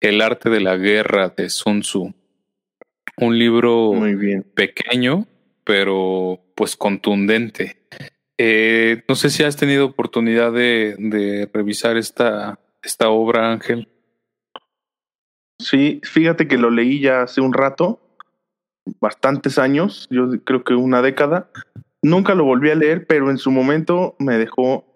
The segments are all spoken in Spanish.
El arte de la guerra de Sun Tzu. Un libro Muy bien. pequeño, pero pues contundente. Eh, no sé si has tenido oportunidad de, de revisar esta, esta obra, Ángel. Sí, fíjate que lo leí ya hace un rato, bastantes años, yo creo que una década. Nunca lo volví a leer, pero en su momento me dejó,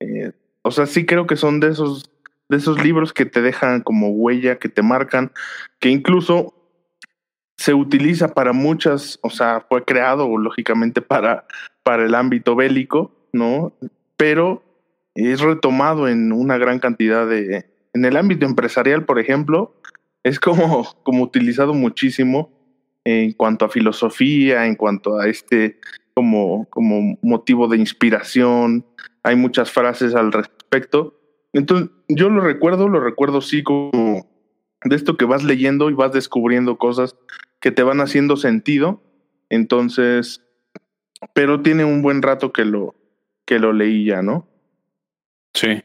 eh, o sea, sí creo que son de esos, de esos libros que te dejan como huella, que te marcan, que incluso se utiliza para muchas, o sea, fue creado lógicamente para, para el ámbito bélico, ¿no? Pero es retomado en una gran cantidad de, en el ámbito empresarial, por ejemplo, es como, como utilizado muchísimo en cuanto a filosofía, en cuanto a este como, como motivo de inspiración. Hay muchas frases al respecto. Entonces, yo lo recuerdo, lo recuerdo sí como de esto que vas leyendo y vas descubriendo cosas que te van haciendo sentido. Entonces, pero tiene un buen rato que lo, que lo leí ya, ¿no? Sí.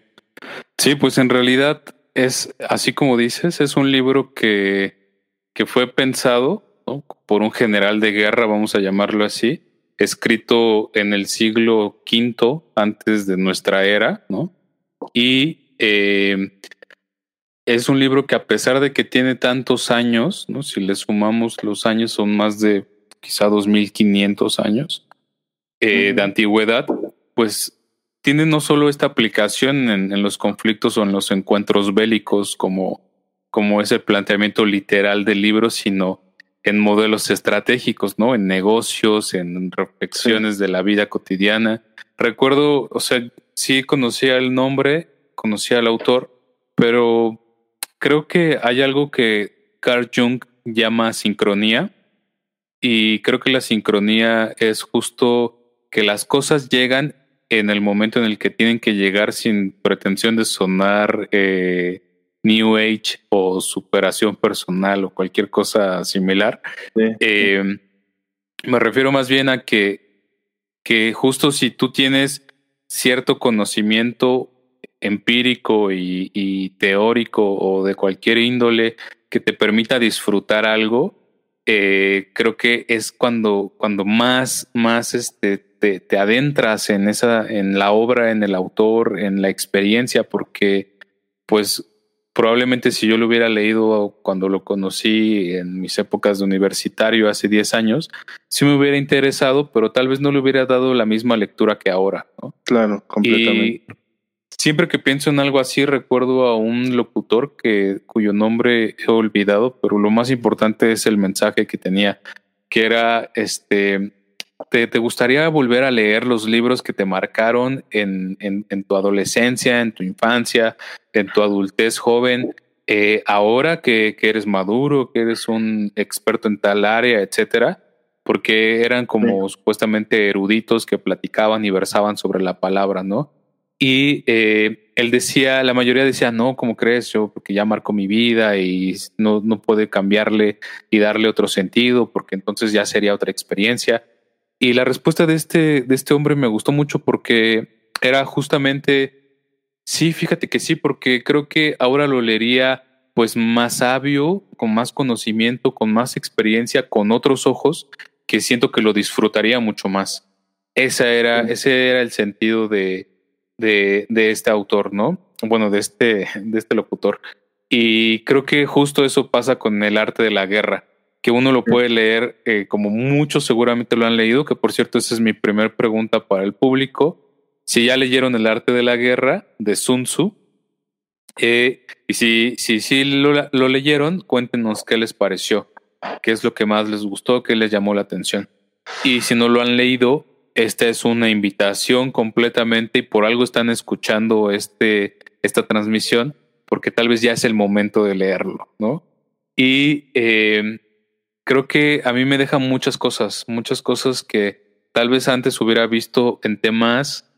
Sí, pues en realidad es, así como dices, es un libro que, que fue pensado por un general de guerra, vamos a llamarlo así, escrito en el siglo V antes de nuestra era, ¿no? Y eh, es un libro que a pesar de que tiene tantos años, ¿no? Si le sumamos los años son más de quizá 2500 años eh, de antigüedad, pues tiene no solo esta aplicación en, en, los conflictos o en los encuentros bélicos como, como es el planteamiento literal del libro, sino en modelos estratégicos, ¿no? En negocios, en reflexiones sí. de la vida cotidiana. Recuerdo, o sea, sí conocía el nombre, conocía al autor, pero creo que hay algo que Carl Jung llama sincronía y creo que la sincronía es justo que las cosas llegan en el momento en el que tienen que llegar sin pretensión de sonar eh, New Age o superación personal o cualquier cosa similar. Sí. Eh, me refiero más bien a que, que justo si tú tienes cierto conocimiento empírico y, teórico o de cualquier índole que te permita disfrutar algo, eh, creo que es cuando, cuando más, más este, te, te, adentras en esa, en la obra, en el autor, en la experiencia, porque pues probablemente si yo lo hubiera leído cuando lo conocí en mis épocas de universitario hace 10 años, sí me hubiera interesado, pero tal vez no le hubiera dado la misma lectura que ahora. ¿no? Claro, completamente. Y siempre que pienso en algo así, recuerdo a un locutor que, cuyo nombre he olvidado, pero lo más importante es el mensaje que tenía, que era este ¿Te, ¿Te, gustaría volver a leer los libros que te marcaron en, en, en tu adolescencia, en tu infancia, en tu adultez joven? Eh, ahora que, que, eres maduro, que eres un experto en tal área, etcétera, porque eran como sí. supuestamente eruditos que platicaban y versaban sobre la palabra, ¿no? Y eh, él decía, la mayoría decía, no, ¿cómo crees? Yo, porque ya marcó mi vida y no, no puede cambiarle y darle otro sentido, porque entonces ya sería otra experiencia. Y la respuesta de este, de este hombre me gustó mucho porque era justamente, sí, fíjate que sí, porque creo que ahora lo leería pues más sabio, con más conocimiento, con más experiencia, con otros ojos, que siento que lo disfrutaría mucho más. Esa era, ese era el sentido de, de, de este autor, ¿no? Bueno, de este, de este locutor. Y creo que justo eso pasa con el arte de la guerra que uno lo puede leer eh, como muchos seguramente lo han leído, que por cierto esa es mi primera pregunta para el público. Si ya leyeron El arte de la guerra de Sun Tzu, eh, y si, si, si lo, lo, leyeron, cuéntenos qué les pareció, qué es lo que más les gustó, qué les llamó la atención. Y si no lo han leído, esta es una invitación completamente y por algo están escuchando este, esta transmisión, porque tal vez ya es el momento de leerlo, ¿no? Y eh, creo que a mí me deja muchas cosas, muchas cosas que tal vez antes hubiera visto en temas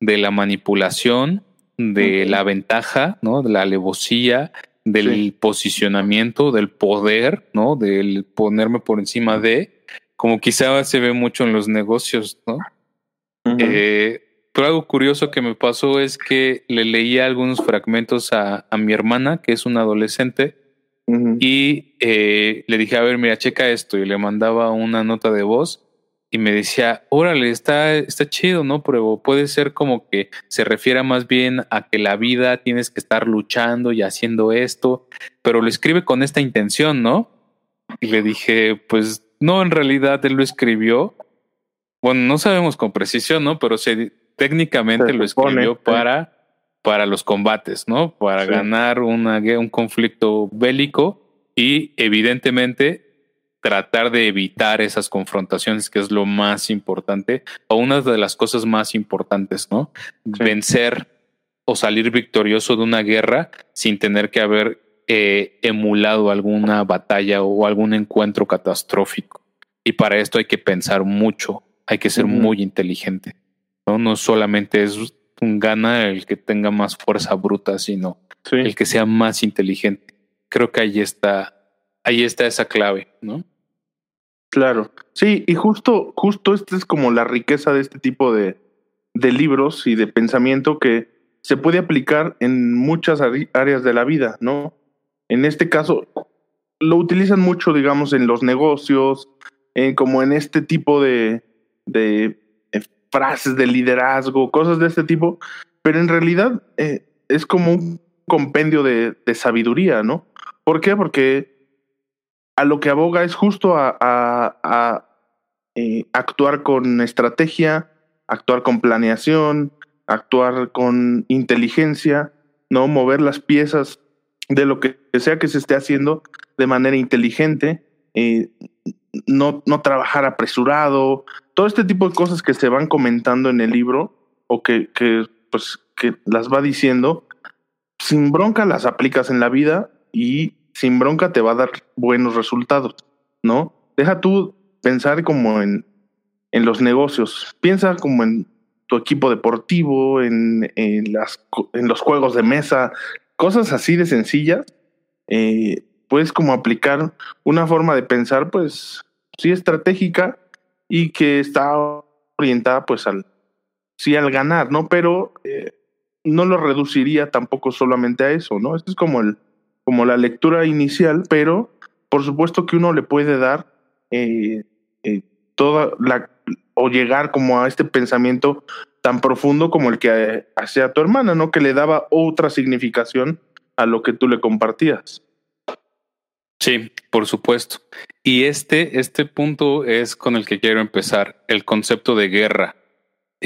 de la manipulación, de okay. la ventaja, ¿no? De la alevosía, del sí. posicionamiento, del poder, ¿no? Del ponerme por encima de, como quizá se ve mucho en los negocios, ¿no? Uh -huh. eh, pero algo curioso que me pasó es que le leía algunos fragmentos a, a mi hermana, que es una adolescente, y eh, le dije, a ver, mira, checa esto. Y le mandaba una nota de voz y me decía, órale, está, está chido, ¿no? Pero puede ser como que se refiera más bien a que la vida tienes que estar luchando y haciendo esto, pero lo escribe con esta intención, ¿no? Y le dije, pues no, en realidad él lo escribió. Bueno, no sabemos con precisión, ¿no? Pero se, técnicamente lo escribió para para los combates, ¿no? Para ganar una, un conflicto bélico y evidentemente tratar de evitar esas confrontaciones, que es lo más importante, o una de las cosas más importantes, ¿no? Vencer o salir victorioso de una guerra sin tener que haber eh, emulado alguna batalla o algún encuentro catastrófico. Y para esto hay que pensar mucho, hay que ser muy inteligente. ¿no? no solamente es gana el que tenga más fuerza bruta, sino el que sea más inteligente. Creo que ahí está, ahí está esa clave, ¿no? Claro. Sí, y justo, justo esta es como la riqueza de este tipo de, de libros y de pensamiento que se puede aplicar en muchas áreas de la vida, ¿no? En este caso, lo utilizan mucho, digamos, en los negocios, como en este tipo de, de frases de liderazgo, cosas de este tipo, pero en realidad eh, es como un compendio de, sabiduría, ¿no? ¿Por qué? Porque a lo que aboga es justo a, eh, actuar con estrategia, actuar con planeación, actuar con inteligencia, ¿no? Mover las piezas de lo que sea que se esté haciendo de manera inteligente, eh, no, no trabajar apresurado, todo este tipo de cosas que se van comentando en el libro o que, que, pues, que las va diciendo, sin bronca las aplicas en la vida y sin bronca te va a dar buenos resultados, ¿no? Deja tú pensar como en, en los negocios, piensa como en tu equipo deportivo, en, en, las, en los juegos de mesa, cosas así de sencillas. Eh, puedes como aplicar una forma de pensar, pues, sí estratégica y que está orientada, pues, al, sí al ganar, ¿no? Pero eh, no lo reduciría tampoco solamente a eso, ¿no? Es como el, como la lectura inicial, pero por supuesto que uno le puede dar eh, eh, toda la o llegar como a este pensamiento tan profundo como el que hacía tu hermana, ¿no? Que le daba otra significación a lo que tú le compartías. Sí, por supuesto. Y este, este punto es con el que quiero empezar, el concepto de guerra.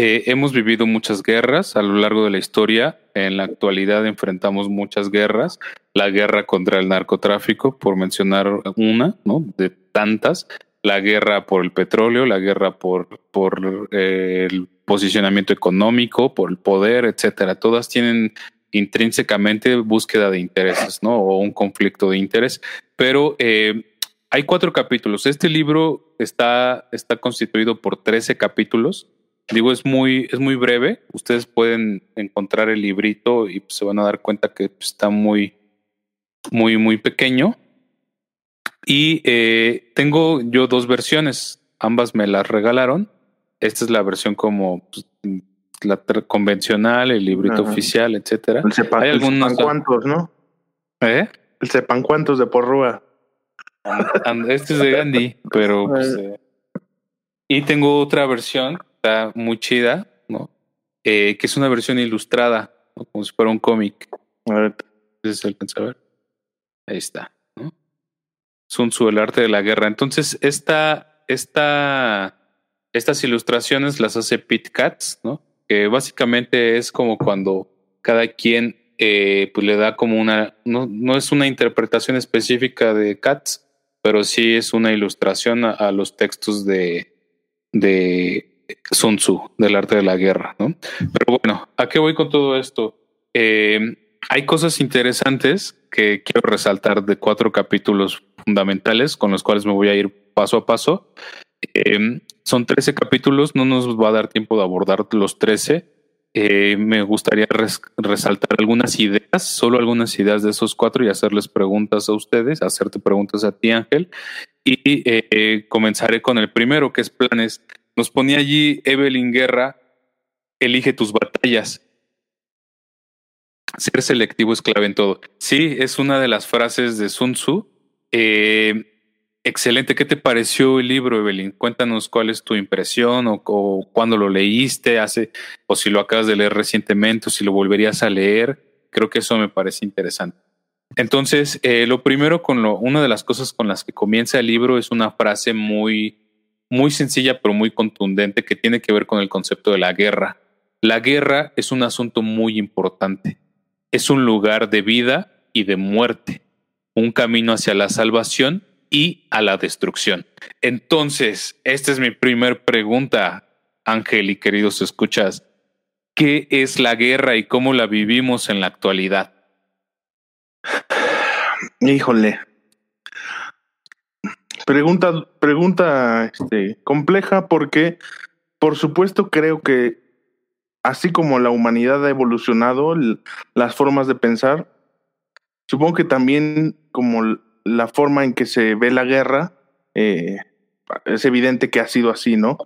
Eh, hemos vivido muchas guerras a lo largo de la historia. En la actualidad enfrentamos muchas guerras. La guerra contra el narcotráfico, por mencionar una, ¿no? De tantas. La guerra por el petróleo, la guerra por, por eh, el posicionamiento económico, por el poder, etcétera. Todas tienen intrínsecamente búsqueda de intereses, ¿no? O un conflicto de interés. Pero eh, hay cuatro capítulos. Este libro está, está constituido por 13 capítulos. Digo, es muy, es muy breve. Ustedes pueden encontrar el librito y se van a dar cuenta que está muy, muy, muy pequeño. Y eh, tengo yo dos versiones. Ambas me las regalaron. Esta es la versión como pues, la convencional, el librito oficial, etcétera. Hay algunos cuántos, ¿no? ¿Eh? El sepan cuántos de porrúa. Este es de Gandhi, pero pues, eh, y tengo otra versión, está muy chida, ¿no? Eh, que es una versión ilustrada, como si fuera un cómic. A ver, se alcanza a ver. Ahí está, ¿no? Sun Tzu, el arte de la guerra. Entonces, esta, esta, estas ilustraciones las hace Pete Katz, ¿no? que básicamente es como cuando cada quien eh, pues le da como una, no, no, es una interpretación específica de Katz, pero sí es una ilustración a, los textos de, de Sun Tzu, del arte de la guerra, ¿no? Pero bueno, ¿a qué voy con todo esto? Eh, hay cosas interesantes que quiero resaltar de cuatro capítulos fundamentales con los cuales me voy a ir paso a paso. Eh, son 13 capítulos, no nos va a dar tiempo de abordar los 13. Eh, me gustaría resaltar algunas ideas, solo algunas ideas de esos cuatro y hacerles preguntas a ustedes, hacerte preguntas a ti, Ángel. Y eh, comenzaré con el primero, que es planes. Nos ponía allí Evelyn Guerra, elige tus batallas. ser selectivo es clave en todo. Sí, es una de las frases de Sun Tzu. Eh, excelente. ¿Qué te pareció el libro, Evelyn? Cuéntanos cuál es tu impresión o, o cuándo lo leíste, hace, o si lo acabas de leer recientemente o si lo volverías a leer. Creo que eso me parece interesante. Entonces, eh, lo primero con lo, una de las cosas con las que comienza el libro es una frase muy, muy sencilla pero muy contundente que tiene que ver con el concepto de la guerra. La guerra es un asunto muy importante. Es un lugar de vida y de muerte, un camino hacia la salvación y a la destrucción. Entonces, esta es mi primer pregunta, Ángel y queridos escuchas. ¿Qué es la guerra y cómo la vivimos en la actualidad? Híjole. Pregunta, pregunta este, compleja porque, por supuesto, creo que así como la humanidad ha evolucionado, las formas de pensar, supongo que también como la forma en que se ve la guerra, eh, es evidente que ha sido así, ¿no?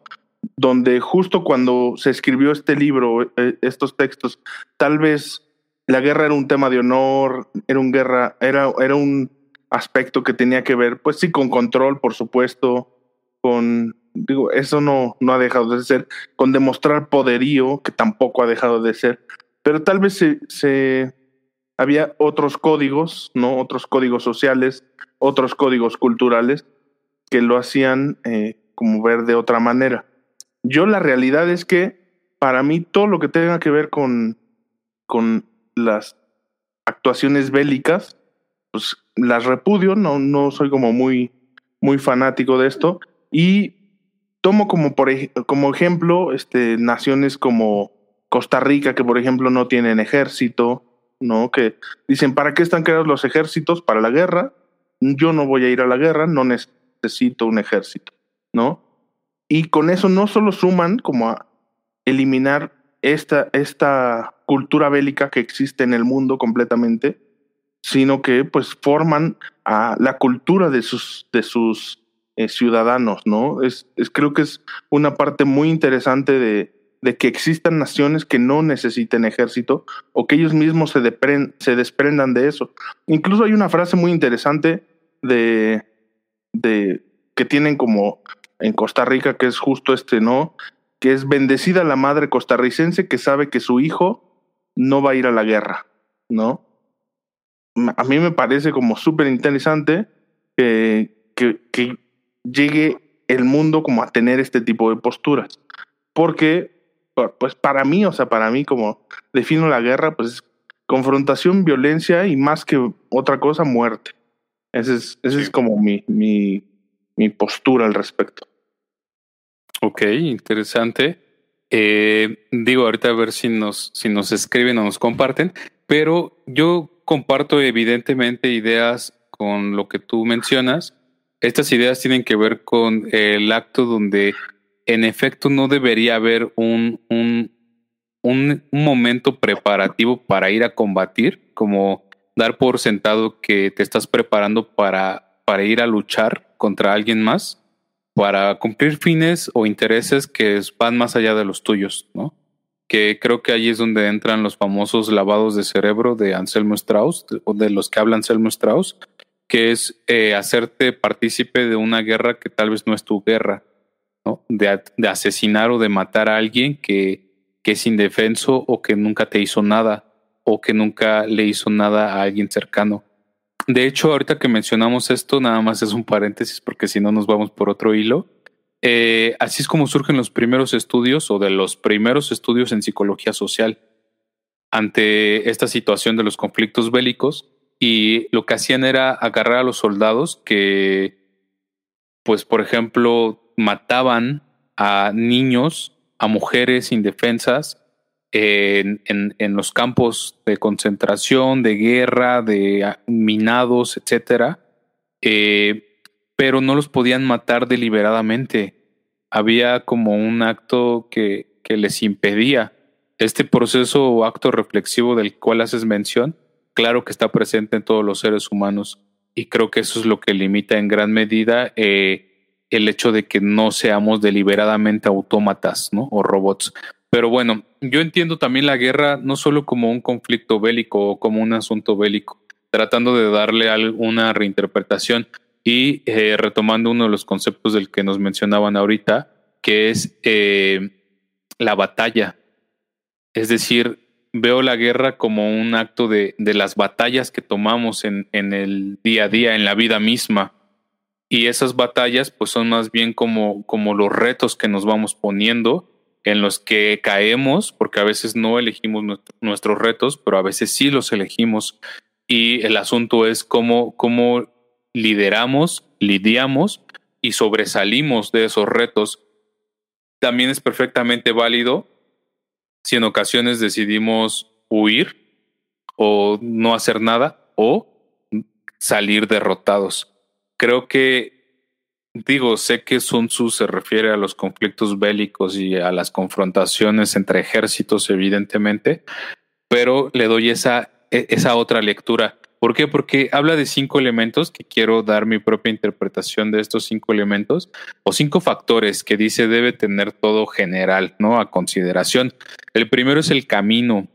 Donde justo cuando se escribió este libro, eh, estos textos, tal vez la guerra era un tema de honor, era un guerra, era, era un aspecto que tenía que ver, pues sí, con control, por supuesto, con, digo, eso no, no ha dejado de ser, con demostrar poderío, que tampoco ha dejado de ser, pero tal vez se, se había otros códigos, ¿no? Otros códigos sociales, otros códigos culturales que lo hacían eh, como ver de otra manera. Yo la realidad es que para mí todo lo que tenga que ver con, con las actuaciones bélicas, pues las repudio, no, no soy como muy, muy fanático de esto. Y tomo como, por, como ejemplo este, naciones como Costa Rica, que por ejemplo no tienen ejército, ¿no? Que dicen, ¿para qué están creados los ejércitos? Para la guerra. Yo no voy a ir a la guerra, no necesito un ejército, ¿no? Y con eso no solo suman como a eliminar esta, esta cultura bélica que existe en el mundo completamente, sino que pues forman a la cultura de sus, de sus eh, ciudadanos, ¿no? Es, es, creo que es una parte muy interesante de, de, que existan naciones que no necesiten ejército o que ellos mismos se, se desprendan de eso. Incluso hay una frase muy interesante de, de que tienen como en Costa Rica, que es justo este, ¿no? Que es bendecida la madre costarricense que sabe que su hijo no va a ir a la guerra, ¿no? A mí me parece como súper interesante que, que, llegue el mundo como a tener este tipo de posturas. Porque, pues para mí, o sea, para mí como defino la guerra, pues confrontación, violencia y más que otra cosa, muerte. Esa es, ese es como mi, mi, mi postura al respecto. Ok, interesante. Eh, digo, ahorita a ver si nos, si nos escriben o nos comparten, pero yo comparto evidentemente ideas con lo que tú mencionas. Estas ideas tienen que ver con el acto donde en efecto no debería haber un, un, un, momento preparativo para ir a combatir, como dar por sentado que te estás preparando para, para ir a luchar contra alguien más para cumplir fines o intereses que van más allá de los tuyos, ¿no? Que creo que ahí es donde entran los famosos lavados de cerebro de Anselmo Strauss, o de los que habla Anselmo Strauss, que es eh, hacerte partícipe de una guerra que tal vez no es tu guerra, de asesinar o de matar a alguien que, que es indefenso o que nunca te hizo nada o que nunca le hizo nada a alguien cercano. De hecho, ahorita que mencionamos esto, nada más es un paréntesis porque si no nos vamos por otro hilo. Eh, así es como surgen los primeros estudios o de los primeros estudios en psicología social ante esta situación de los conflictos bélicos y lo que hacían era agarrar a los soldados que, pues, por ejemplo, mataban a niños, a mujeres indefensas en, los campos de concentración, de guerra, de minados, etcétera, eh, pero no los podían matar deliberadamente. Había como un acto que, que les impedía. Este proceso o acto reflexivo del cual haces mención, claro que está presente en todos los seres humanos y creo que eso es lo que limita en gran medida eh, el hecho de que no seamos deliberadamente autómatas ¿no? o robots Pero bueno, yo entiendo también la guerra no solo como un conflicto bélico o como un asunto bélico, tratando de darle alguna reinterpretación y eh, retomando uno de los conceptos del que nos mencionaban ahorita, que es eh, la batalla. Es decir, veo la guerra como un acto de, de las batallas que tomamos en, en, el día a día, en la vida misma. Y esas batallas pues son más bien como, como los retos que nos vamos poniendo, en los que caemos, porque a veces no elegimos nuestros retos, pero a veces sí los elegimos. Y el asunto es cómo, cómo lideramos, lidiamos y sobresalimos de esos retos. También es perfectamente válido si en ocasiones decidimos huir o no hacer nada o salir derrotados. Creo que, digo, sé que Sun Tzu se refiere a los conflictos bélicos y a las confrontaciones entre ejércitos, evidentemente, pero le doy esa, e, esa otra lectura. ¿Por qué? Porque habla de cinco elementos que quiero dar mi propia interpretación de estos cinco elementos o cinco factores que dice debe tener todo general, ¿no? A consideración. El primero es el camino.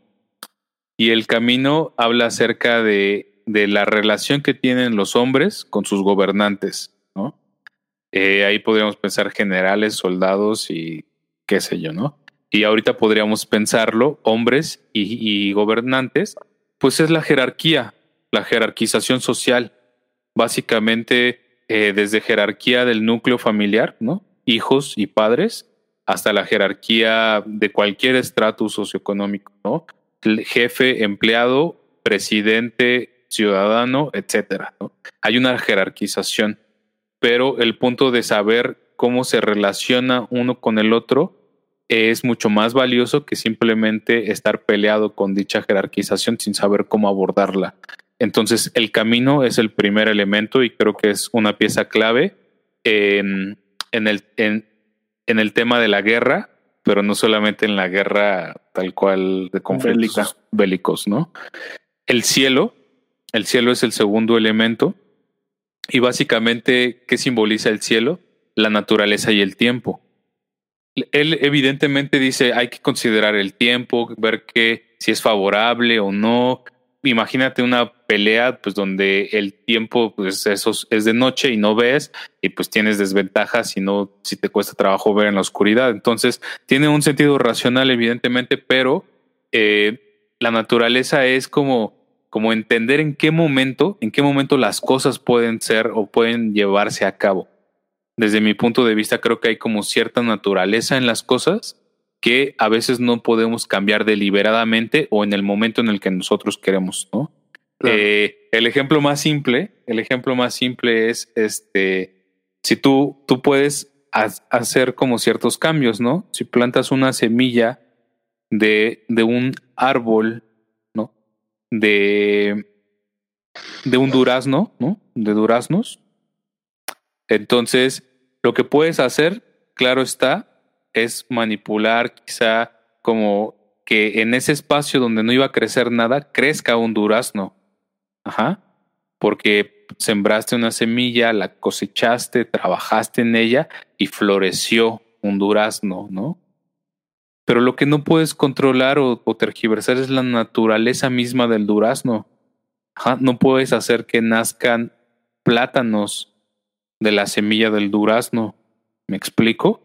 Y el camino habla acerca de, de la relación que tienen los hombres con sus gobernantes, ¿no? Eh, ahí podríamos pensar generales, soldados y qué sé yo, ¿no? Y ahorita podríamos pensarlo, hombres y, gobernantes, pues es la jerarquía, la jerarquización social, básicamente eh, desde jerarquía del núcleo familiar, ¿no? Hijos y padres, hasta la jerarquía de cualquier estrato socioeconómico, ¿no? jefe, empleado, presidente, ciudadano, etcétera. ¿no? Hay una jerarquización, pero el punto de saber cómo se relaciona uno con el otro es mucho más valioso que simplemente estar peleado con dicha jerarquización sin saber cómo abordarla. Entonces, el camino es el primer elemento y creo que es una pieza clave en, el, en, el tema de la guerra, pero no solamente en la guerra tal cual de conflictos bélicos, ¿no? El cielo, el cielo es el segundo elemento y básicamente, ¿qué simboliza el cielo? La naturaleza y el tiempo. Él evidentemente dice, hay que considerar el tiempo, ver que si es favorable o no, imagínate una pelea pues donde el tiempo pues es de noche y no ves y pues tienes desventajas si no si te cuesta trabajo ver en la oscuridad entonces tiene un sentido racional evidentemente pero eh, la naturaleza es como como entender en qué momento en qué momento las cosas pueden ser o pueden llevarse a cabo desde mi punto de vista creo que hay como cierta naturaleza en las cosas que a veces no podemos cambiar deliberadamente o en el momento en el que nosotros queremos, ¿no? Eh, el ejemplo más simple, el ejemplo más simple es este, si tú, tú puedes hacer como ciertos cambios, ¿no? Si plantas una semilla de, de un árbol. De, de un durazno, ¿no? De duraznos. Entonces, lo que puedes hacer, claro está, es manipular quizá como que en ese espacio donde no iba a crecer nada, crezca un durazno. Ajá. Porque sembraste una semilla, la cosechaste, trabajaste en ella y floreció un durazno, ¿no? Pero lo que no puedes controlar o, tergiversar es la naturaleza misma del durazno. Ajá. No puedes hacer que nazcan plátanos de la semilla del durazno. ¿Me explico?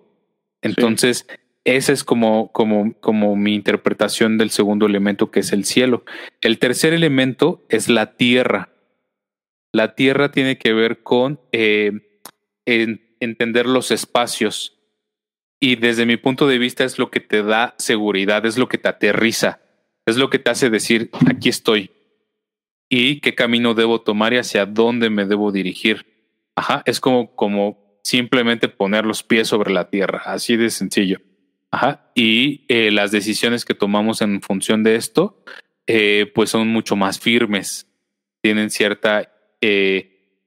Entonces, esa es como, como, como mi interpretación del segundo elemento, que es el cielo. El tercer elemento es la tierra. La tierra tiene que ver con eh, entender los espacios. Y desde mi punto de vista es lo que te da seguridad, es lo que te aterriza, es lo que te hace decir, aquí estoy. Y qué camino debo tomar y hacia dónde me debo dirigir. Ajá, es como, como simplemente poner los pies sobre la tierra, así de sencillo. Ajá. Y eh, las decisiones que tomamos en función de esto, eh, pues son mucho más firmes, tienen cierta, eh,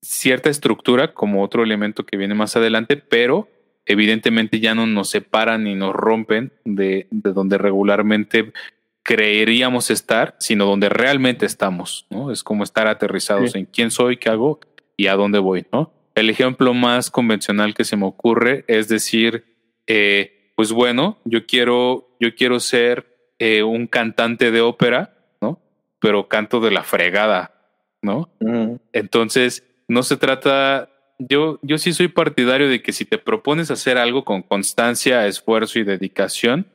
cierta estructura como otro elemento que viene más adelante, pero evidentemente ya no nos separan ni nos rompen de, de donde regularmente creeríamos estar, sino donde realmente estamos, ¿no? Es como estar aterrizados en quién soy, qué hago y a dónde voy, ¿no? El ejemplo más convencional que se me ocurre es decir, eh, pues bueno, yo quiero, yo quiero ser eh, un cantante de ópera, ¿no? Pero canto de la fregada, ¿no? Entonces, no se trata, yo, yo sí soy partidario de que si te propones hacer algo con constancia, esfuerzo y dedicación,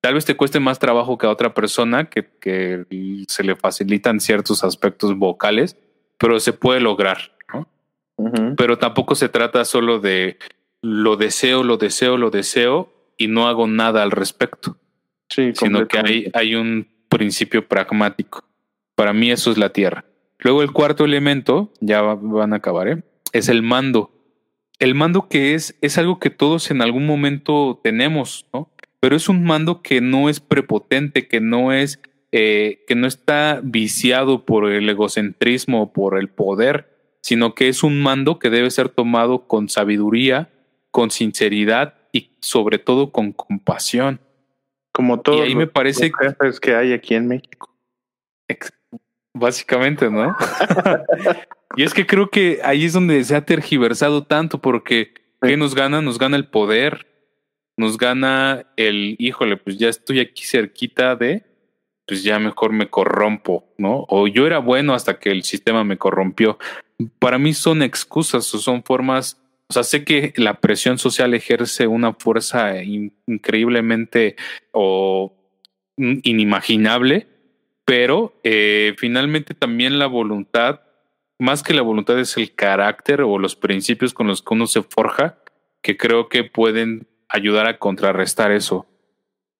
tal vez te cueste más trabajo que a otra persona que, que se le facilitan ciertos aspectos vocales, pero se puede lograr, ¿no? Pero tampoco se trata solo de lo deseo, lo deseo, lo deseo y no hago nada al respecto. Sí, sino que hay, hay un principio pragmático. Para mí eso es la tierra. Luego el cuarto elemento, ya van a acabar, ¿eh? Es el mando. El mando que es, es algo que todos en algún momento tenemos, ¿no? Pero es un mando que no es prepotente, que no es, eh, que no está viciado por el egocentrismo, por el poder, sino que es un mando que debe ser tomado con sabiduría, con sinceridad y sobre todo con compasión. Como todo. Y ahí me parece que hay aquí en México. Básicamente, ¿no? y es que creo que ahí es donde se ha tergiversado tanto, porque ¿qué nos gana? Nos gana el poder, nos gana el, híjole, pues ya estoy aquí cerquita de, pues ya mejor me corrompo, ¿no? O yo era bueno hasta que el sistema me corrompió. Para mí son excusas o son formas o sea, sé que la presión social ejerce una fuerza increíblemente o inimaginable, pero eh, finalmente también la voluntad, más que la voluntad es el carácter o los principios con los que uno se forja, que creo que pueden ayudar a contrarrestar eso.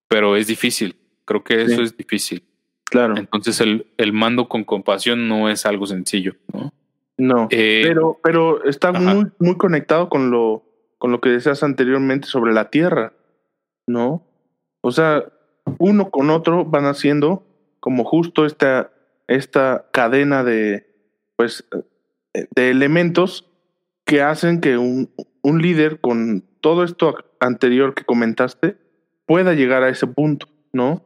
Pero es difícil, creo que eso es difícil. Claro. Entonces el, el mando con compasión no es algo sencillo, ¿no? No, eh, pero, pero está muy, muy conectado con lo, con lo que decías anteriormente sobre la tierra, ¿no? O sea, uno con otro van haciendo como justo esta, esta cadena de, pues, de elementos que hacen que un, un líder con todo esto anterior que comentaste pueda llegar a ese punto, ¿no?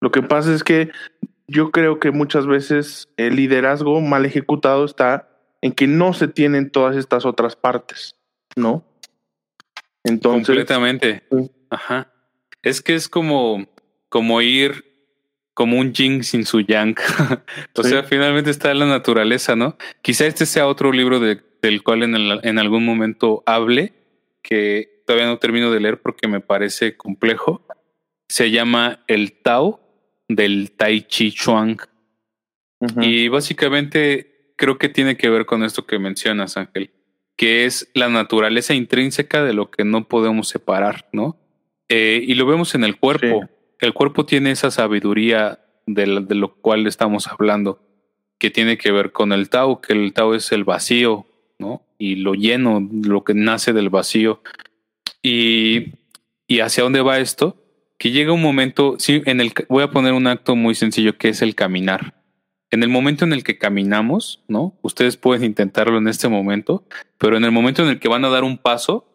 Lo que pasa es que yo creo que muchas veces el liderazgo mal ejecutado está en que no se tienen todas estas otras partes, ¿no? Entonces. Completamente. Ajá. Es que es como, como ir como un yin sin su yang. o sea, finalmente está la naturaleza, ¿no? Quizá este sea otro libro de, del cual en, en algún momento hable, que todavía no termino de leer porque me parece complejo. Se llama El Tao del Tai Chi Chuang. Y básicamente creo que tiene que ver con esto que mencionas, Ángel, que es la naturaleza intrínseca de lo que no podemos separar, ¿no? Eh, y lo vemos en el cuerpo. El cuerpo tiene esa sabiduría de, de, lo cual estamos hablando, que tiene que ver con el Tao, que el Tao es el vacío, ¿no? Y lo lleno, lo que nace del vacío. Y, y hacia dónde va esto? que llega un momento, sí, en el voy a poner un acto muy sencillo que es el caminar. En el momento en el que caminamos, ¿no? Ustedes pueden intentarlo en este momento, pero en el momento en el que van a dar un paso,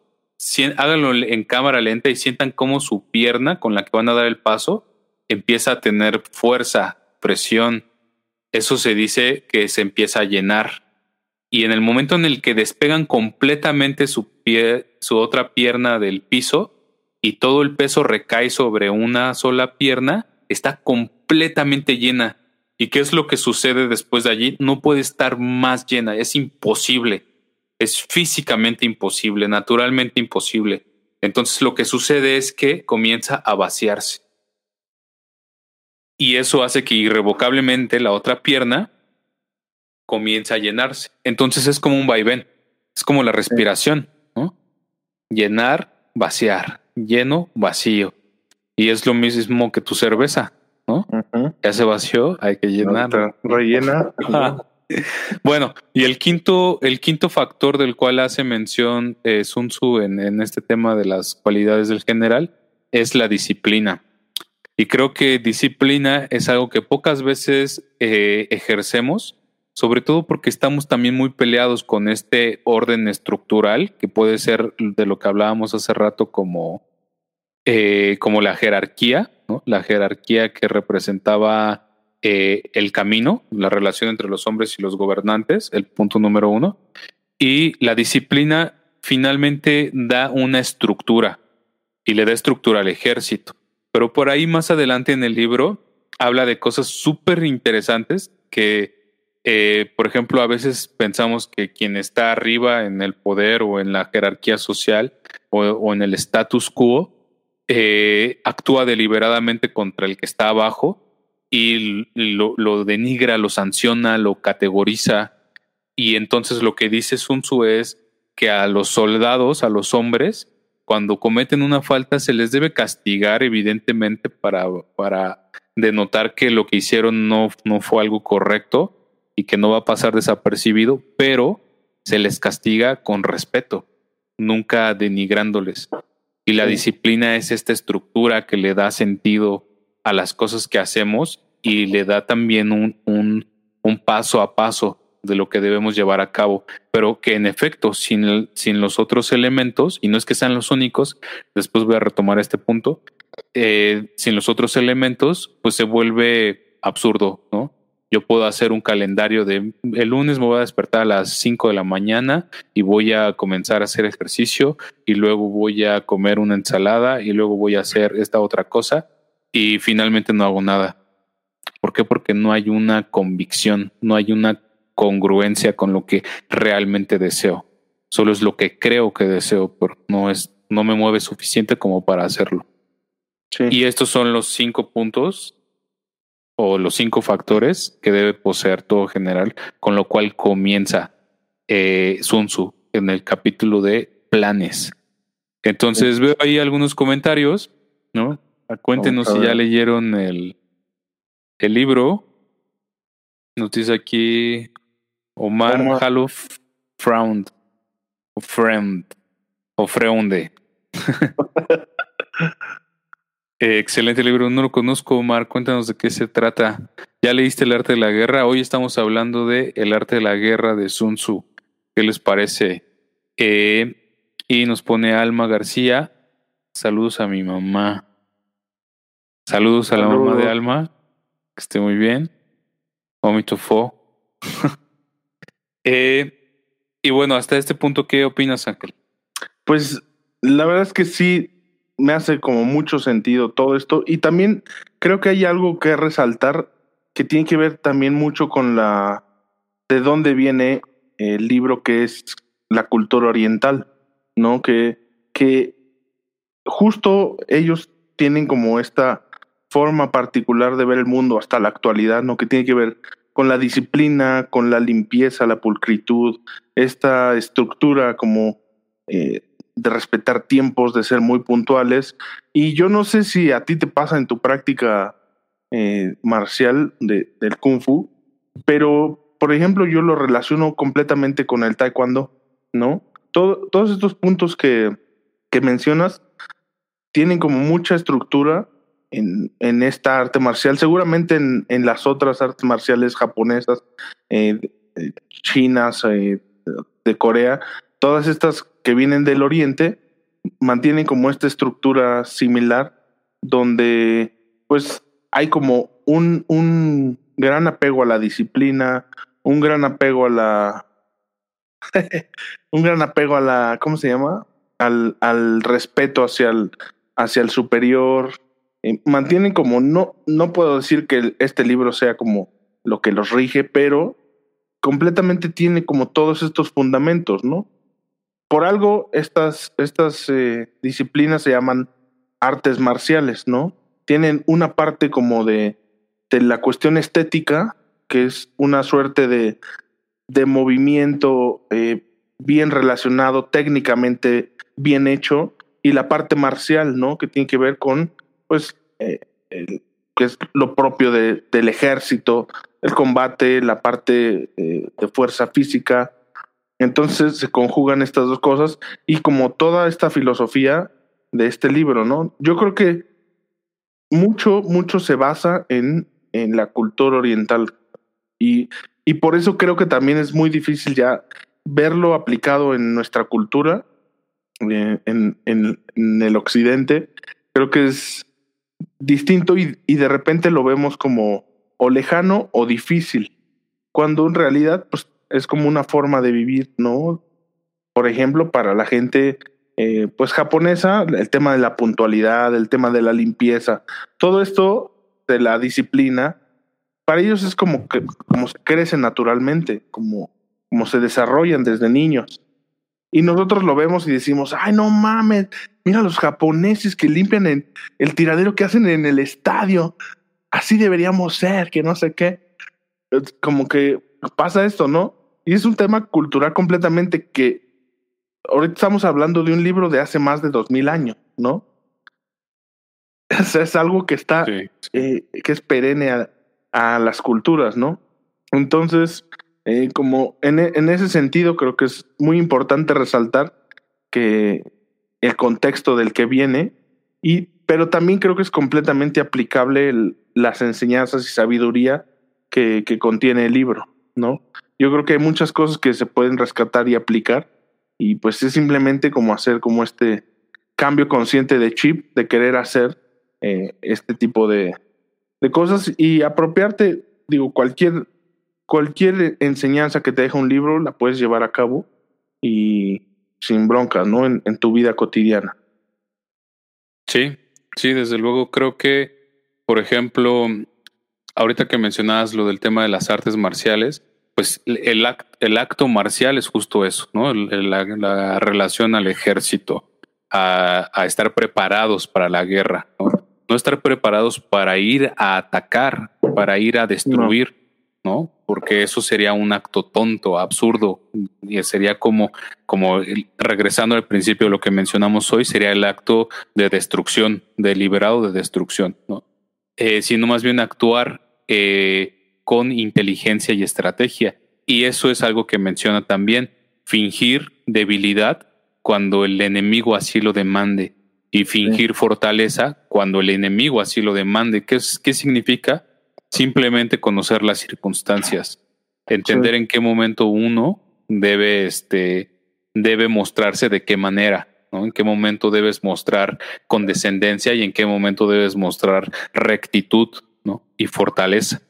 háganlo en cámara lenta y sientan cómo su pierna con la que van a dar el paso empieza a tener fuerza, presión. Eso se dice que se empieza a llenar. Y en el momento en el que despegan completamente su pie, su otra pierna del piso, y todo el peso recae sobre una sola pierna, está completamente llena. ¿Y qué es lo que sucede después de allí? No puede estar más llena, es imposible, es físicamente imposible, naturalmente imposible. Entonces lo que sucede es que comienza a vaciarse. Y eso hace que irrevocablemente la otra pierna comience a llenarse. Entonces es como un vaivén, es como la respiración, ¿no? Llenar, vaciar, lleno, vacío. Y es lo mismo que tu cerveza, ¿no? Ya se vació, hay que llenar. Rellena. Bueno, y el quinto, el quinto factor del cual hace mención eh, Sun Tzu en, este tema de las cualidades del general es la disciplina. Y creo que disciplina es algo que pocas veces eh, ejercemos sobre todo porque estamos también muy peleados con este orden estructural, que puede ser de lo que hablábamos hace rato como, eh, como la jerarquía, ¿no? la jerarquía que representaba eh, el camino, la relación entre los hombres y los gobernantes, el punto número uno, y la disciplina finalmente da una estructura. y le da estructura al ejército. Pero por ahí más adelante en el libro habla de cosas súper interesantes que, eh, por ejemplo, a veces pensamos que quien está arriba en el poder o en la jerarquía social o, en el status quo eh, actúa deliberadamente contra el que está abajo y lo, lo, denigra, lo sanciona, lo categoriza. Y entonces lo que dice Sun Tzu es que a los soldados, a los hombres, cuando cometen una falta se les debe castigar evidentemente para, para denotar que lo que hicieron no, no fue algo correcto y que no va a pasar desapercibido, pero se les castiga con respeto, nunca denigrándoles. Y la disciplina es esta estructura que le da sentido a las cosas que hacemos y le da también un, un, un paso a paso de lo que debemos llevar a cabo, pero que en efecto, sin, sin los otros elementos, y no es que sean los únicos, después voy a retomar este punto, eh, sin los otros elementos, pues se vuelve absurdo, ¿no? Yo puedo hacer un calendario de el lunes me voy a despertar a las 5 de la mañana y voy a comenzar a hacer ejercicio y luego voy a comer una ensalada y luego voy a hacer esta otra cosa y finalmente no hago nada. ¿Por qué? Porque no hay una convicción, no hay una congruencia con lo que realmente deseo. Solo es lo que creo que deseo, pero no es, no me mueve suficiente como para hacerlo. Y estos son los cinco puntos o los cinco factores que debe poseer todo general, con lo cual comienza eh, Sun Tzu en el capítulo de planes. Entonces veo ahí algunos comentarios, ¿no? Cuéntenos si ya leyeron el, el libro. Nos dice aquí Omar, Omar. Fround o Friend o Freunde. Eh, excelente libro, no lo conozco, Omar. Cuéntanos de qué se trata. ¿Ya leíste El arte de la guerra? Hoy estamos hablando de El arte de la guerra de Sun Tzu. ¿Qué les parece? Eh, y nos pone Alma García. Saludos a mi mamá. Saludos a la mamá de Alma. Que esté muy bien. Omito fo. Eh, y bueno, hasta este punto, ¿qué opinas, Ángel? Pues la verdad es que sí, me hace como mucho sentido todo esto y también creo que hay algo que resaltar que tiene que ver también mucho con la de dónde viene el libro que es la cultura oriental, ¿no? Que, que justo ellos tienen como esta forma particular de ver el mundo hasta la actualidad, ¿no? Que tiene que ver con la disciplina, con la limpieza, la pulcritud, esta estructura como eh, de respetar tiempos, de ser muy puntuales. Y yo no sé si a ti te pasa en tu práctica eh, marcial de, del kung fu, pero por ejemplo yo lo relaciono completamente con el taekwondo, ¿no? todos estos puntos que, que mencionas tienen como mucha estructura en, esta arte marcial, seguramente en, en las otras artes marciales japonesas, eh, chinas, eh, de Corea, todas estas que vienen del oriente mantienen como esta estructura similar donde pues hay como un, un gran apego a la disciplina, un gran apego a la un gran apego a la ¿cómo se llama? al, al respeto hacia el hacia el superior. Mantienen como no no puedo decir que este libro sea como lo que los rige, pero completamente tiene como todos estos fundamentos, ¿no? por algo estas, estas eh, disciplinas se llaman artes marciales, ¿no? Tienen una parte como de, de la cuestión estética, que es una suerte de, de movimiento eh, bien relacionado, técnicamente bien hecho, y la parte marcial, ¿no? Que tiene que ver con, pues, eh, que es lo propio de, del ejército, el combate, la parte de fuerza física, entonces se conjugan estas dos cosas y como toda esta filosofía de este libro, ¿no? Yo creo que mucho, mucho se basa en, en la cultura oriental y, y por eso creo que también es muy difícil ya verlo aplicado en nuestra cultura, eh, en, en, en, el occidente. Creo que es distinto y, y de repente lo vemos como o lejano o difícil, cuando en realidad pues es como una forma de vivir, ¿no? Por ejemplo, para la gente eh, pues japonesa, el tema de la puntualidad, el tema de la limpieza, todo esto de la disciplina, para ellos es como que como se crecen naturalmente, como, como se desarrollan desde niños. Y nosotros lo vemos y decimos, ay, no mames, mira los japoneses que limpian en el tiradero que hacen en el estadio. Así deberíamos ser, que no sé qué. Como que pasa esto, ¿no? Y es un tema cultural completamente que ahorita estamos hablando de un libro de hace más de dos mil años, ¿no? Es, es algo que está, eh, que es perenne a, a, las culturas, ¿no? Entonces, eh, como en, en ese sentido, creo que es muy importante resaltar que el contexto del que viene, y, pero también creo que es completamente aplicable las enseñanzas y sabiduría que, que contiene el libro, ¿no? Yo creo que hay muchas cosas que se pueden rescatar y aplicar, y pues es simplemente como hacer como este cambio consciente de chip, de querer hacer eh, este tipo de, de cosas y apropiarte, digo, cualquier cualquier enseñanza que te deja un libro la puedes llevar a cabo y sin bronca, ¿no? En, tu vida cotidiana. Sí, sí, desde luego creo que, por ejemplo, ahorita que mencionabas lo del tema de las artes marciales, pues el, act, el acto marcial es justo eso, ¿no? La, la relación al ejército, a, estar preparados para la guerra, ¿no? Estar preparados para ir a atacar, para ir a destruir. Porque eso sería un acto tonto, absurdo, y sería como, como regresando al principio de lo que mencionamos hoy, sería el acto de destrucción, deliberado de destrucción, ¿no? Eh, sino más bien actuar eh, con inteligencia y estrategia. Y eso es algo que menciona también, fingir debilidad cuando el enemigo así lo demande y fingir sí. fortaleza cuando el enemigo así lo demande. ¿Qué, qué significa? Simplemente conocer las circunstancias, entender sí. en qué momento uno debe, este, debe mostrarse de qué manera, ¿no? En qué momento debes mostrar condescendencia y en qué momento debes mostrar rectitud, ¿no? Y fortaleza.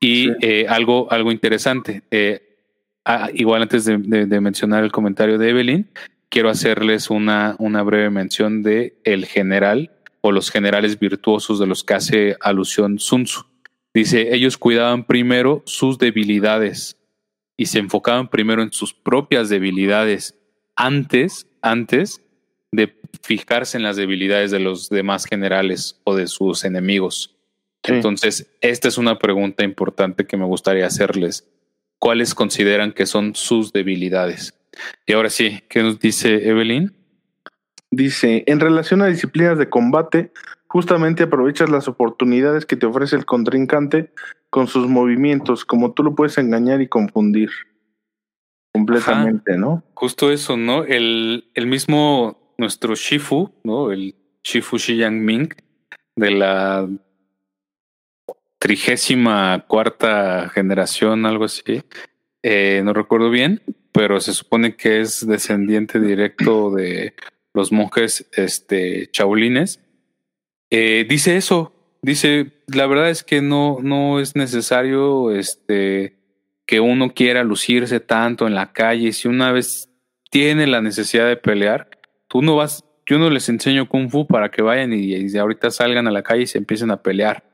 Y sí. eh, algo, algo interesante, eh, ah, igual antes de, de, de, mencionar el comentario de Evelyn, quiero hacerles una, una breve mención de el general o los generales virtuosos de los que hace alusión Sun Tzu. Dice, ellos cuidaban primero sus debilidades y se enfocaban primero en sus propias debilidades antes, antes de fijarse en las debilidades de los demás generales o de sus enemigos. Sí. Entonces, esta es una pregunta importante que me gustaría hacerles. ¿Cuáles consideran que son sus debilidades? Y ahora sí, ¿qué nos dice Evelyn? Dice, en relación a disciplinas de combate, justamente aprovechas las oportunidades que te ofrece el contrincante con sus movimientos, como tú lo puedes engañar y confundir completamente, Ajá. ¿no? Justo eso, ¿no? El, el mismo, nuestro Shifu, ¿no? El Shifu Shiyang Ming de la trigésima cuarta generación, algo así. Eh, no recuerdo bien, pero se supone que es descendiente directo de los monjes este, chaulines eh, dice eso, dice, la verdad es que no, no es necesario este, que uno quiera lucirse tanto en la calle. Si una vez tiene la necesidad de pelear, tú no vas, yo no les enseño kung fu para que vayan y, y ahorita salgan a la calle y se empiecen a pelear.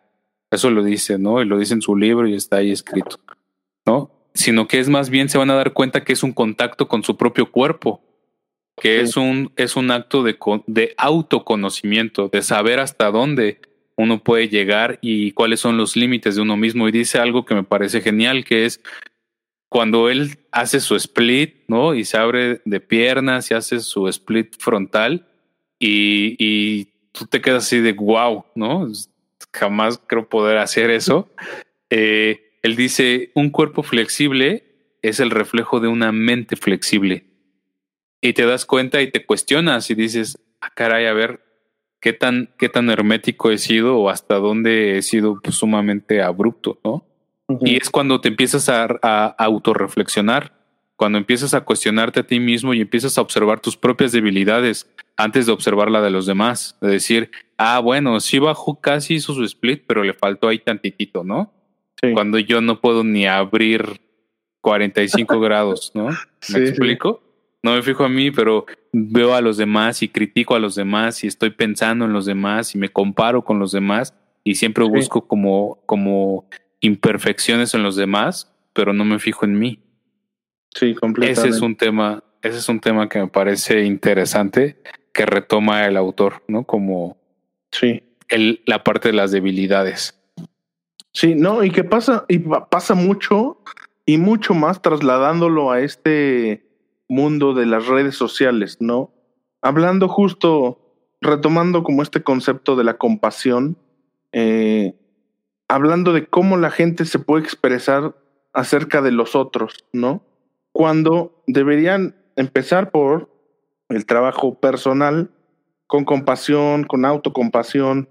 Eso lo dice, ¿no? Y lo dice en su libro y está ahí escrito, ¿no? Sino que es más bien se van a dar cuenta que es un contacto con su propio cuerpo que sí. es, un, es un acto de, de autoconocimiento, de saber hasta dónde uno puede llegar y cuáles son los límites de uno mismo. Y dice algo que me parece genial, que es cuando él hace su split, ¿no? Y se abre de piernas y hace su split frontal y, y tú te quedas así de wow, ¿no? Jamás creo poder hacer eso. Eh, él dice, un cuerpo flexible es el reflejo de una mente flexible y te das cuenta y te cuestionas y dices, ah, caray, a ver, qué tan, qué tan hermético he sido o hasta dónde he sido pues, sumamente abrupto, ¿no? Uh -huh. Y es cuando te empiezas a, a autorreflexionar, cuando empiezas a cuestionarte a ti mismo y empiezas a observar tus propias debilidades antes de observar la de los demás, de decir, ah, bueno, sí bajó casi hizo su split, pero le faltó ahí tantitito, ¿no? Sí. Cuando yo no puedo ni abrir 45 grados, ¿no? ¿Me sí, explico? No me fijo a mí, pero veo a los demás y critico a los demás y estoy pensando en los demás y me comparo con los demás y siempre busco como, como imperfecciones en los demás, pero no me fijo en mí. Sí, completamente. Ese es un tema, ese es un tema que me parece interesante que retoma el autor, ¿no? Como sí. el, la parte de las debilidades. Sí, no, y que pasa, y pasa mucho y mucho más trasladándolo a este mundo de las redes sociales, ¿no? Hablando justo, retomando como este concepto de la compasión, eh, hablando de cómo la gente se puede expresar acerca de los otros, ¿no? Cuando deberían empezar por el trabajo personal, con compasión, con autocompasión,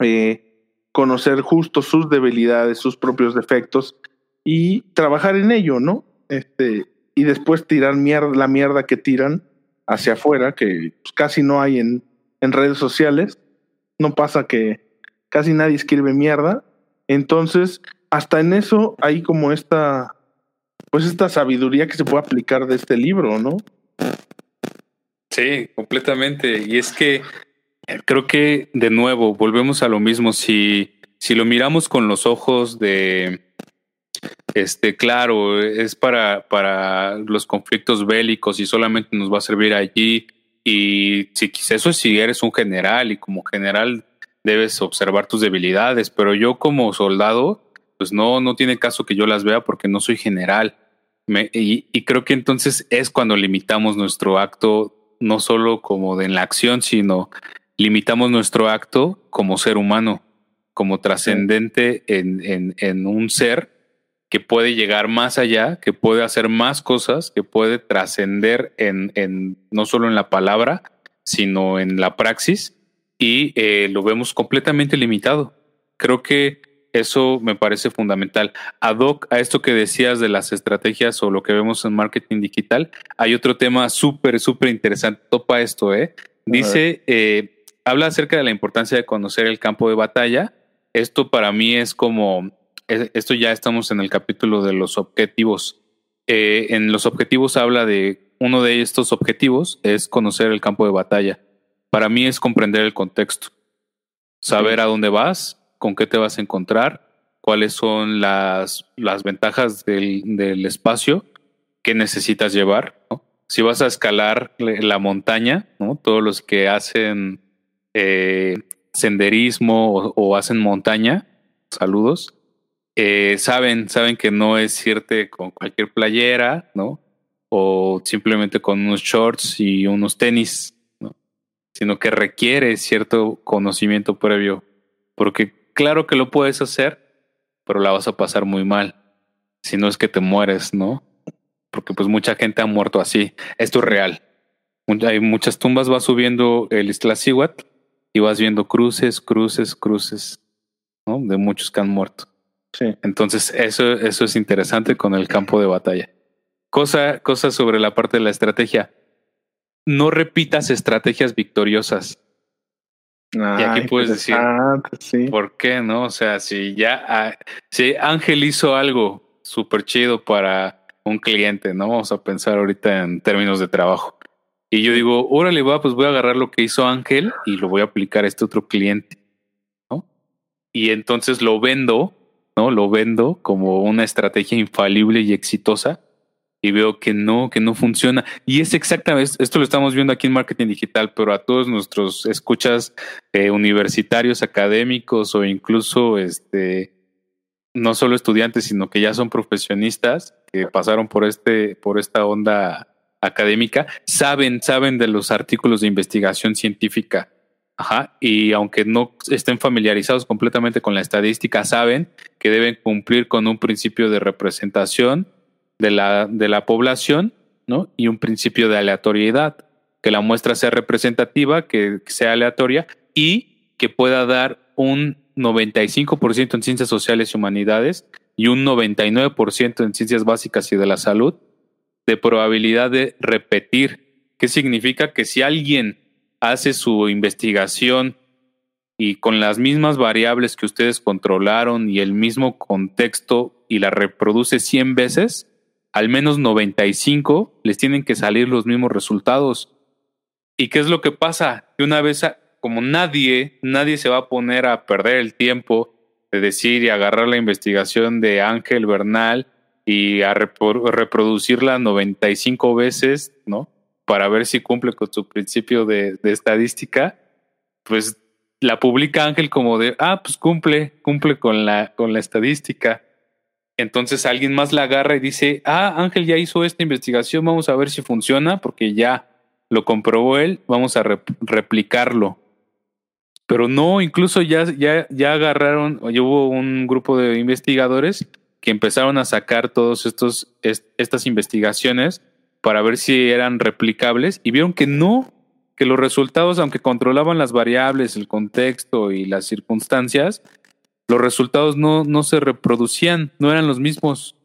eh, conocer justo sus debilidades, sus propios defectos y trabajar en ello, ¿no? Este, y después mierda, la mierda que tiran hacia afuera, que pues, casi no hay en, en redes sociales. No pasa que casi nadie escribe mierda. Entonces, hasta en eso hay como esta, pues esta sabiduría que se puede aplicar de este libro, ¿no? Sí, completamente. Y es que eh, creo que de nuevo volvemos a lo mismo. Si, si lo miramos con los ojos de, este, claro, es para, para los conflictos bélicos y solamente nos va a servir allí. Y si eso es si eres un general y como general debes observar tus debilidades, pero yo como soldado, pues no, no tiene caso que yo las vea porque no soy general. y, y, creo que entonces es cuando limitamos nuestro acto, no solo como de en la acción, sino limitamos nuestro acto como ser humano, como trascendente en, en, en un ser que puede llegar más allá, que puede hacer más cosas, que puede trascender en, en, no solo en la palabra, sino en la praxis, y eh, lo vemos completamente limitado. Creo que eso me parece fundamental. Ad hoc a esto que decías de las estrategias o lo que vemos en marketing digital, hay otro tema súper, súper interesante. Topa esto, ¿eh? Dice, eh, habla acerca de la importancia de conocer el campo de batalla. Esto para mí es como esto ya estamos en el capítulo de los objetivos. Eh, en los objetivos habla de uno de estos objetivos es conocer el campo de batalla. Para mí es comprender el contexto, saber a dónde vas, con qué te vas a encontrar, cuáles son las, las ventajas del, del espacio que necesitas llevar. Si vas a escalar la montaña, ¿no? todos los que hacen eh, senderismo o, o hacen montaña, saludos, eh, saben, saben que no es irte con cualquier playera, ¿no? O simplemente con unos shorts y unos tenis, ¿no? Sino que requiere cierto conocimiento previo. Porque claro que lo puedes hacer, pero la vas a pasar muy mal. Si no es que te mueres, ¿no? Porque pues mucha gente ha muerto así. Esto es real. Hay muchas tumbas, vas subiendo el Iztaccíhuatl y vas viendo cruces, cruces, cruces, ¿no? De muchos que han muerto. Sí. Entonces, eso, eso es interesante con el campo de batalla. Cosa, cosa sobre la parte de la estrategia. No repitas estrategias victoriosas. y aquí puedes decir, sí. ¿por qué no? O sea, si ya, ah, si Ángel hizo algo súper chido para un cliente, ¿no? Vamos a pensar ahorita en términos de trabajo. Y yo digo, órale, va, pues voy a agarrar lo que hizo Ángel y lo voy a aplicar a este otro cliente, ¿no? Y entonces lo vendo ¿no? Lo vendo como una estrategia infalible y exitosa y veo que no, que no funciona. Y es exactamente, esto lo estamos viendo aquí en marketing digital, pero a todos nuestros escuchas eh, universitarios, académicos o incluso este, no solo estudiantes, sino que ya son profesionistas que pasaron por este, por esta onda académica, saben, saben de los artículos de investigación científica Ajá, y aunque no estén familiarizados completamente con la estadística, saben que deben cumplir con un principio de representación de la, de la población, ¿no? Y un principio de aleatoriedad, que la muestra sea representativa, que sea aleatoria y que pueda dar un 95% en ciencias sociales y humanidades y un 99% en ciencias básicas y de la salud de probabilidad de repetir. ¿Qué significa? Que si alguien hace su investigación y con las mismas variables que ustedes controlaron y el mismo contexto y la reproduce 100 veces, al menos 95 les tienen que salir los mismos resultados. ¿Y qué es lo que pasa? Que una vez, como nadie, nadie se va a poner a perder el tiempo de decir y agarrar la investigación de Ángel Bernal y a reproducirla 95 veces, ¿no? Para ver si cumple con su principio de, estadística, pues la publica Ángel como de, ah, pues cumple, cumple con la, con la estadística. Entonces alguien más la agarra y dice, ah, Ángel ya hizo esta investigación, vamos a ver si funciona, porque ya lo comprobó él, vamos a replicarlo. Pero no, incluso ya, ya, ya agarraron, hubo un grupo de investigadores que empezaron a sacar estos, estas investigaciones para ver si eran replicables y vieron que no, que los resultados, aunque controlaban las variables, el contexto y las circunstancias, los resultados no, no se reproducían, no eran los mismos.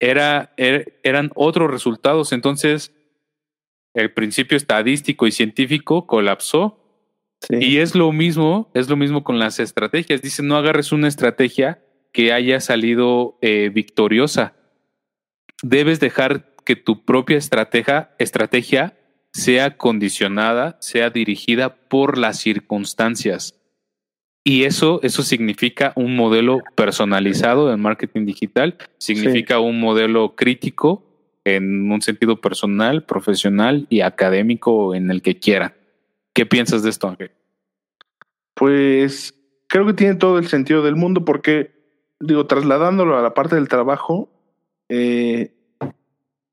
Era, er, eran otros resultados. Entonces, el principio estadístico y científico colapsó. Y es lo mismo, es lo mismo con las estrategias. Dicen, no agarres una estrategia que haya salido eh, victoriosa. Debes dejar que tu propia estrategia, estrategia sea condicionada, sea dirigida por las circunstancias. Y eso, eso significa un modelo personalizado en marketing digital, significa un modelo crítico en un sentido personal, profesional y académico en el que quiera. ¿Qué piensas de esto, Ángel? Pues creo que tiene todo el sentido del mundo porque, digo, trasladándolo a la parte del trabajo, eh,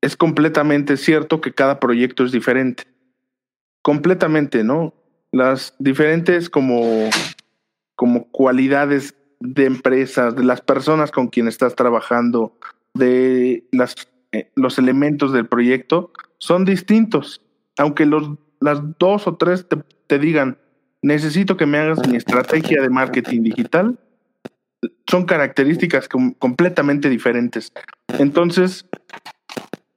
es completamente cierto que cada proyecto es diferente. Completamente, ¿no? Las diferentes como como cualidades de empresas, de las personas con quien estás trabajando, de las, eh, los elementos del proyecto, son distintos. Aunque los, las dos o tres te, te digan, necesito que me hagas mi estrategia de marketing digital, son características completamente diferentes. Entonces,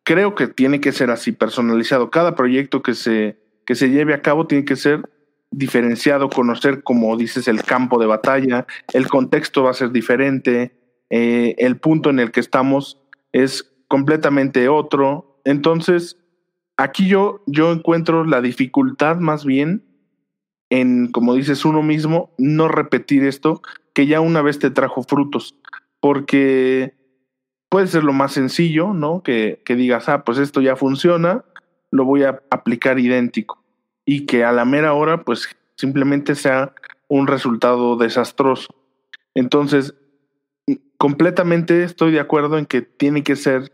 creo que tiene que ser así, personalizado. Cada proyecto que se, que se lleve a cabo tiene que ser diferenciado, conocer, como dices, el campo de batalla, el contexto va a ser diferente, eh, el punto en el que estamos es completamente otro. Entonces, aquí yo, yo encuentro la dificultad más bien en, como dices, uno mismo, no repetir esto que ya una vez te trajo frutos, porque puede ser lo más sencillo, ¿no? Que, que digas, ah, pues esto ya funciona, lo voy a aplicar idéntico y que a la mera hora pues simplemente sea un resultado desastroso. Entonces, completamente estoy de acuerdo en que tiene que ser,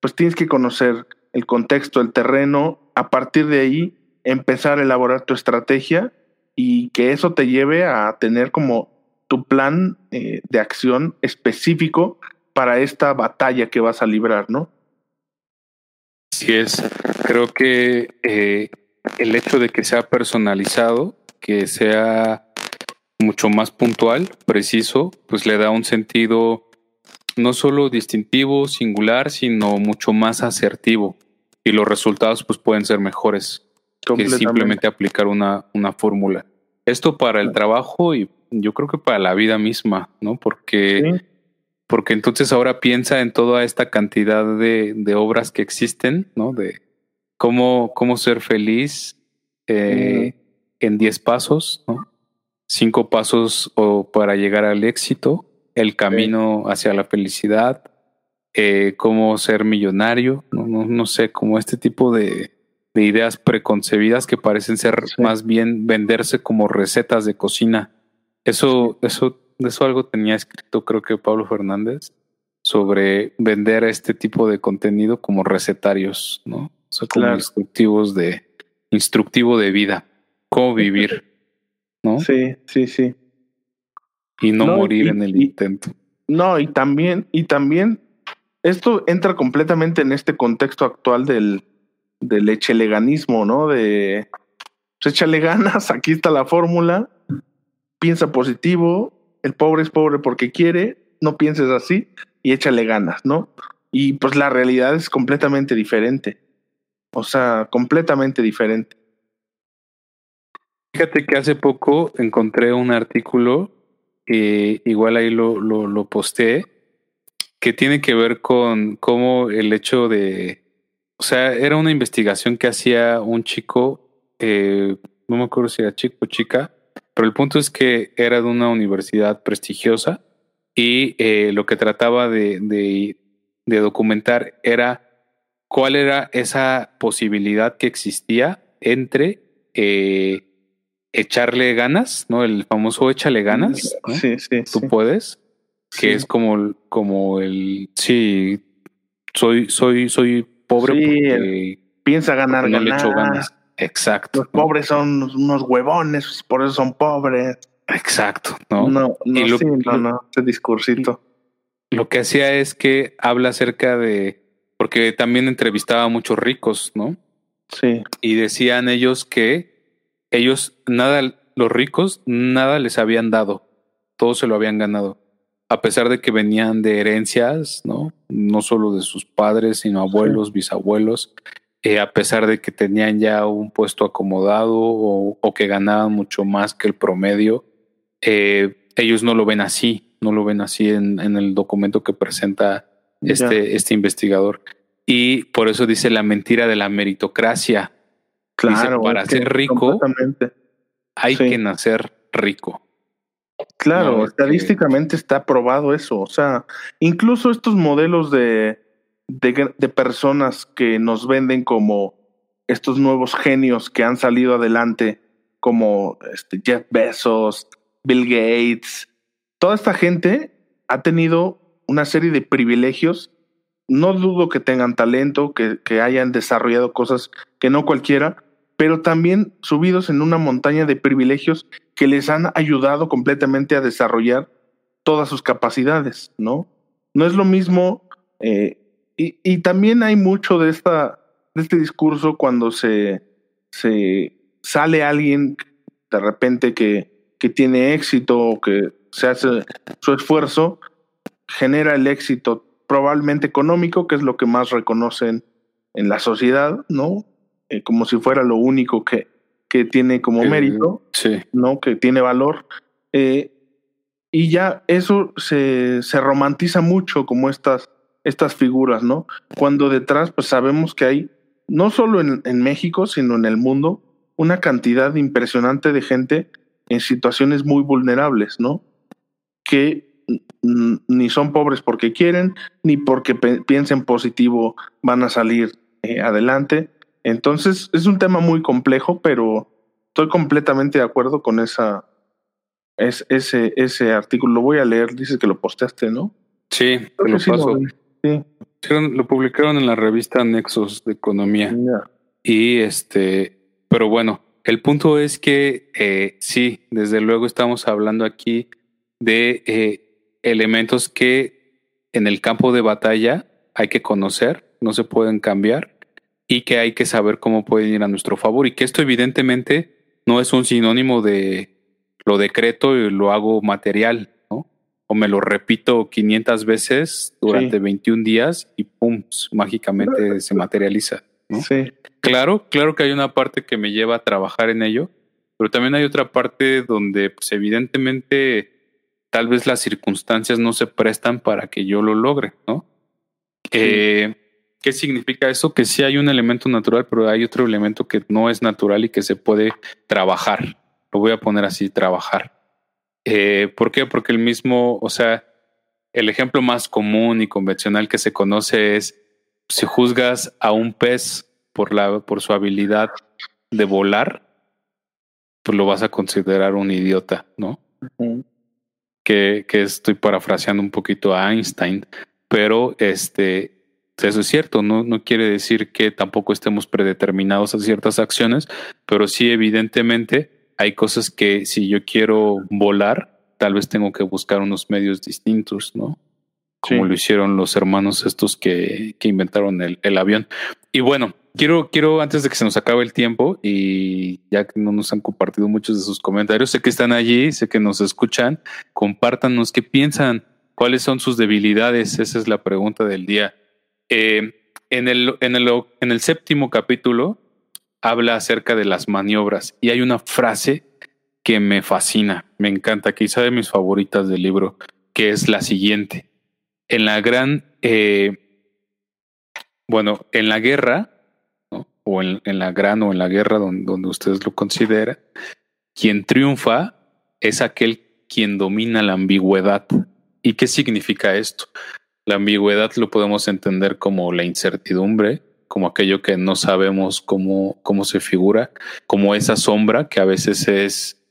pues tienes que conocer el contexto, el terreno, a partir de ahí empezar a elaborar tu estrategia y que eso te lleve a tener como tu plan eh, de acción específico para esta batalla que vas a librar, ¿no? Sí es. Creo que eh, el hecho de que sea personalizado, que sea mucho más puntual, preciso, pues le da un sentido no solo distintivo, singular, sino mucho más asertivo. Y los resultados pues pueden ser mejores que simplemente aplicar una, una fórmula. Esto para el trabajo y yo creo que para la vida misma, ¿no? Porque, porque entonces ahora piensa en toda esta cantidad de, de obras que existen, ¿no? De, cómo, cómo ser feliz eh, en 10 pasos, ¿no? Cinco pasos o para llegar al éxito, el camino hacia la felicidad, eh, cómo ser millonario, no, no, no, sé, como este tipo de, de ideas preconcebidas que parecen ser más bien venderse como recetas de cocina. Eso, eso, eso algo tenía escrito, creo que Pablo Fernández, sobre vender este tipo de contenido como recetarios, ¿no? O como instructivos de, instructivo de vida, cómo vivir, ¿no? Sí, sí, sí. Y no, morir en el intento. No, y también, y también, esto entra completamente en este contexto actual del, del echeleganismo, ¿no? De, pues échale ganas, aquí está la fórmula, piensa positivo, el pobre es pobre porque quiere, no pienses así y échale ganas, ¿no? Y pues la realidad es completamente diferente. O sea, completamente diferente. Fíjate que hace poco encontré un artículo, igual ahí lo, lo, lo posteé, que tiene que ver con cómo el hecho de, o sea, era una investigación que hacía un chico, eh, no me acuerdo si era chico o chica, pero el punto es que era de una universidad prestigiosa y eh, lo que trataba de, de, de documentar era cuál era esa posibilidad que existía entre eh, echarle ganas, ¿no? El famoso échale ganas. Sí, sí. Tú puedes. Que es como, como el sí, soy, soy, soy pobre porque piensa ganar, no Le echo ganas. Exacto. Los pobres son unos huevones, por eso son pobres. Exacto, ¿no? No, no, lo, no, no, ese discursito. Lo que hacía es que habla acerca de, porque también entrevistaba a muchos ricos, ¿no? Sí. Y decían ellos que ellos, nada, los ricos, nada les habían dado, todo se lo habían ganado, a pesar de que venían de herencias, ¿no? No solo de sus padres, sino abuelos, bisabuelos, eh, a pesar de que tenían ya un puesto acomodado o, que ganaban mucho más que el promedio, eh, ellos no lo ven así, no lo ven así en, el documento que presenta este, este investigador. Y por eso dice la mentira de la meritocracia. Claro, para ser rico hay que nacer rico. Claro, estadísticamente está probado eso. O sea, incluso estos modelos de, de, personas que nos venden como estos nuevos genios que han salido adelante, como este Jeff Bezos, Bill Gates, toda esta gente ha tenido una serie de privilegios. No dudo que tengan talento, que, que hayan desarrollado cosas que no cualquiera, pero también subidos en una montaña de privilegios que les han ayudado completamente a desarrollar todas sus capacidades, ¿no? No es lo mismo eh, y, también hay mucho de, esta, de este discurso cuando se, se sale alguien de repente que, que tiene éxito o que se hace su esfuerzo, genera el éxito probablemente económico, que es lo que más reconocen en la sociedad, ¿no? Eh, como si fuera lo único que, que tiene como mérito, ¿no? Que tiene valor. Eh, y ya eso se, se romantiza mucho como estas estas figuras, ¿no? Cuando detrás, pues sabemos que hay, no solo en, en México, sino en el mundo, una cantidad impresionante de gente en situaciones muy vulnerables, ¿no? Que ni son pobres porque quieren, ni porque piensen positivo van a salir eh, adelante. Entonces es un tema muy complejo, pero estoy completamente de acuerdo con esa, es, ese, ese artículo. Lo voy a leer, dices que lo posteaste, ¿no? Sí, lo paso. Sí. Lo publicaron en la revista Nexos de Economía. Y este, pero bueno, el punto es que eh, sí, desde luego estamos hablando aquí de eh, elementos que en el campo de batalla hay que conocer, no se pueden cambiar y que hay que saber cómo pueden ir a nuestro favor. Y que esto evidentemente no es un sinónimo de lo decreto y lo hago material, o me lo repito 500 veces durante 21 días y pum, mágicamente se materializa. Sí. Claro, claro que hay una parte que me lleva a trabajar en ello, pero también hay otra parte donde pues evidentemente tal vez las circunstancias no se prestan para que yo lo logre, ¿no? Eh, ¿Qué significa eso? Que sí hay un elemento natural, pero hay otro elemento que no es natural y que se puede trabajar. Lo voy a poner así, trabajar. Eh, ¿Por qué? Porque el mismo, o sea, el ejemplo más común y convencional que se conoce es si juzgas a un pez por la por su habilidad de volar, pues lo vas a considerar un idiota, ¿no? que, que estoy parafraseando un poquito a Einstein, pero este eso es cierto, no, no quiere decir que tampoco estemos predeterminados a ciertas acciones, pero sí evidentemente hay cosas que si yo quiero volar, tal vez tengo que buscar unos medios distintos, ¿no? Como lo hicieron los hermanos estos que, que inventaron el, el, avión. Y bueno, quiero, quiero, antes de que se nos acabe el tiempo, y ya que no nos han compartido muchos de sus comentarios, sé que están allí, sé que nos escuchan, compártanos qué piensan, cuáles son sus debilidades, esa es la pregunta del día. Eh, en, el, en, el, en el séptimo capítulo habla acerca de las maniobras y hay una frase que me fascina, me encanta, quizá de mis favoritas del libro, que es la siguiente. en la gran, eh, bueno, en la guerra, o en, la gran o en la guerra donde, donde ustedes lo consideran, quien triunfa es aquel quien domina la ambigüedad. ¿Y qué significa esto? La ambigüedad lo podemos entender como la incertidumbre, como aquello que no sabemos cómo, cómo se figura, como esa sombra que a veces es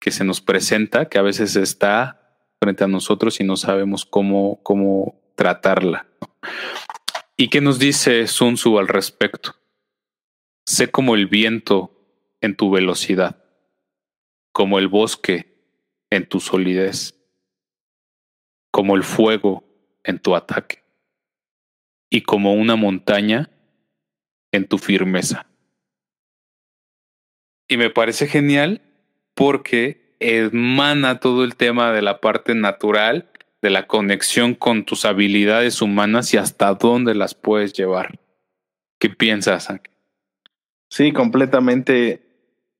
que se nos presenta, que a veces está frente a nosotros y no sabemos cómo, cómo tratarla. ¿Y qué nos dice Sun Tzu al respecto? Sé como el viento en tu velocidad, como el bosque en tu solidez, como el fuego en tu ataque y como una montaña en tu firmeza. Y me parece genial porque emana todo el tema de la parte natural, de la conexión con tus habilidades humanas y hasta dónde las puedes llevar. ¿Qué piensas? Sí, completamente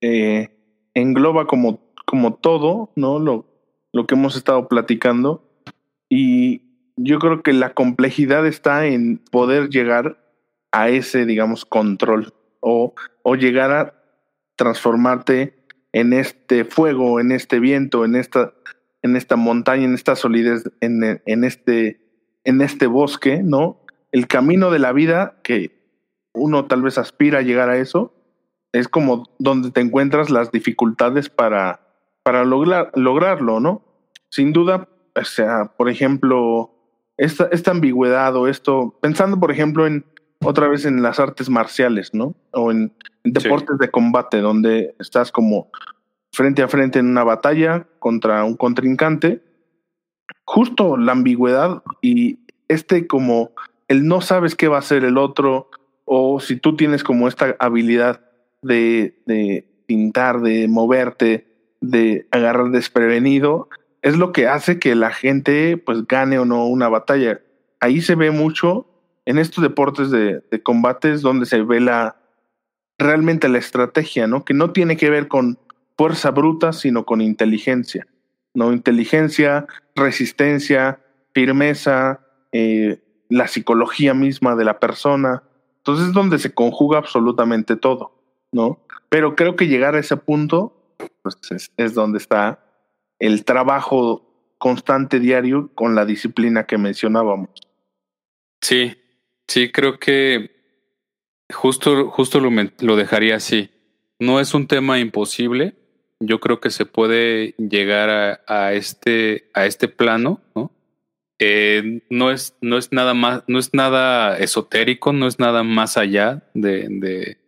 eh, engloba como, como todo, ¿no? Lo, lo que hemos estado platicando. Y yo creo que la complejidad está en poder llegar a ese, digamos, control o, o llegar a transformarte en este fuego, en este viento, en esta, en esta montaña, en esta solidez, en, en, este, en este bosque, ¿no? El camino de la vida, que uno tal vez aspira a llegar a eso, es como donde te encuentras las dificultades para, para lograr, lograrlo, ¿no? Sin duda, o sea, por ejemplo, esta, esta ambigüedad o esto, pensando por ejemplo en otra vez en las artes marciales, ¿no? O en, deportes de combate, donde estás como frente a frente en una batalla contra un contrincante, justo la ambigüedad y este como el no sabes qué va a hacer el otro, o si tú tienes como esta habilidad de, de pintar, de moverte, de agarrar desprevenido, es lo que hace que la gente pues gane o no una batalla. Ahí se ve mucho en estos deportes de, de combates donde se ve la realmente la estrategia, ¿no? Que no tiene que ver con fuerza bruta, sino con inteligencia, ¿no? Inteligencia, resistencia, firmeza, eh, la psicología misma de la persona. Entonces es donde se conjuga absolutamente todo. ¿no? Pero creo que llegar a ese punto pues es, donde está el trabajo constante diario con la disciplina que mencionábamos. Sí, sí, creo que justo, justo lo, dejaría así. No es un tema imposible. Yo creo que se puede llegar a, a este, a este plano, ¿no? Eh, no es, no es nada más, no es nada esotérico, no es nada más allá de, de,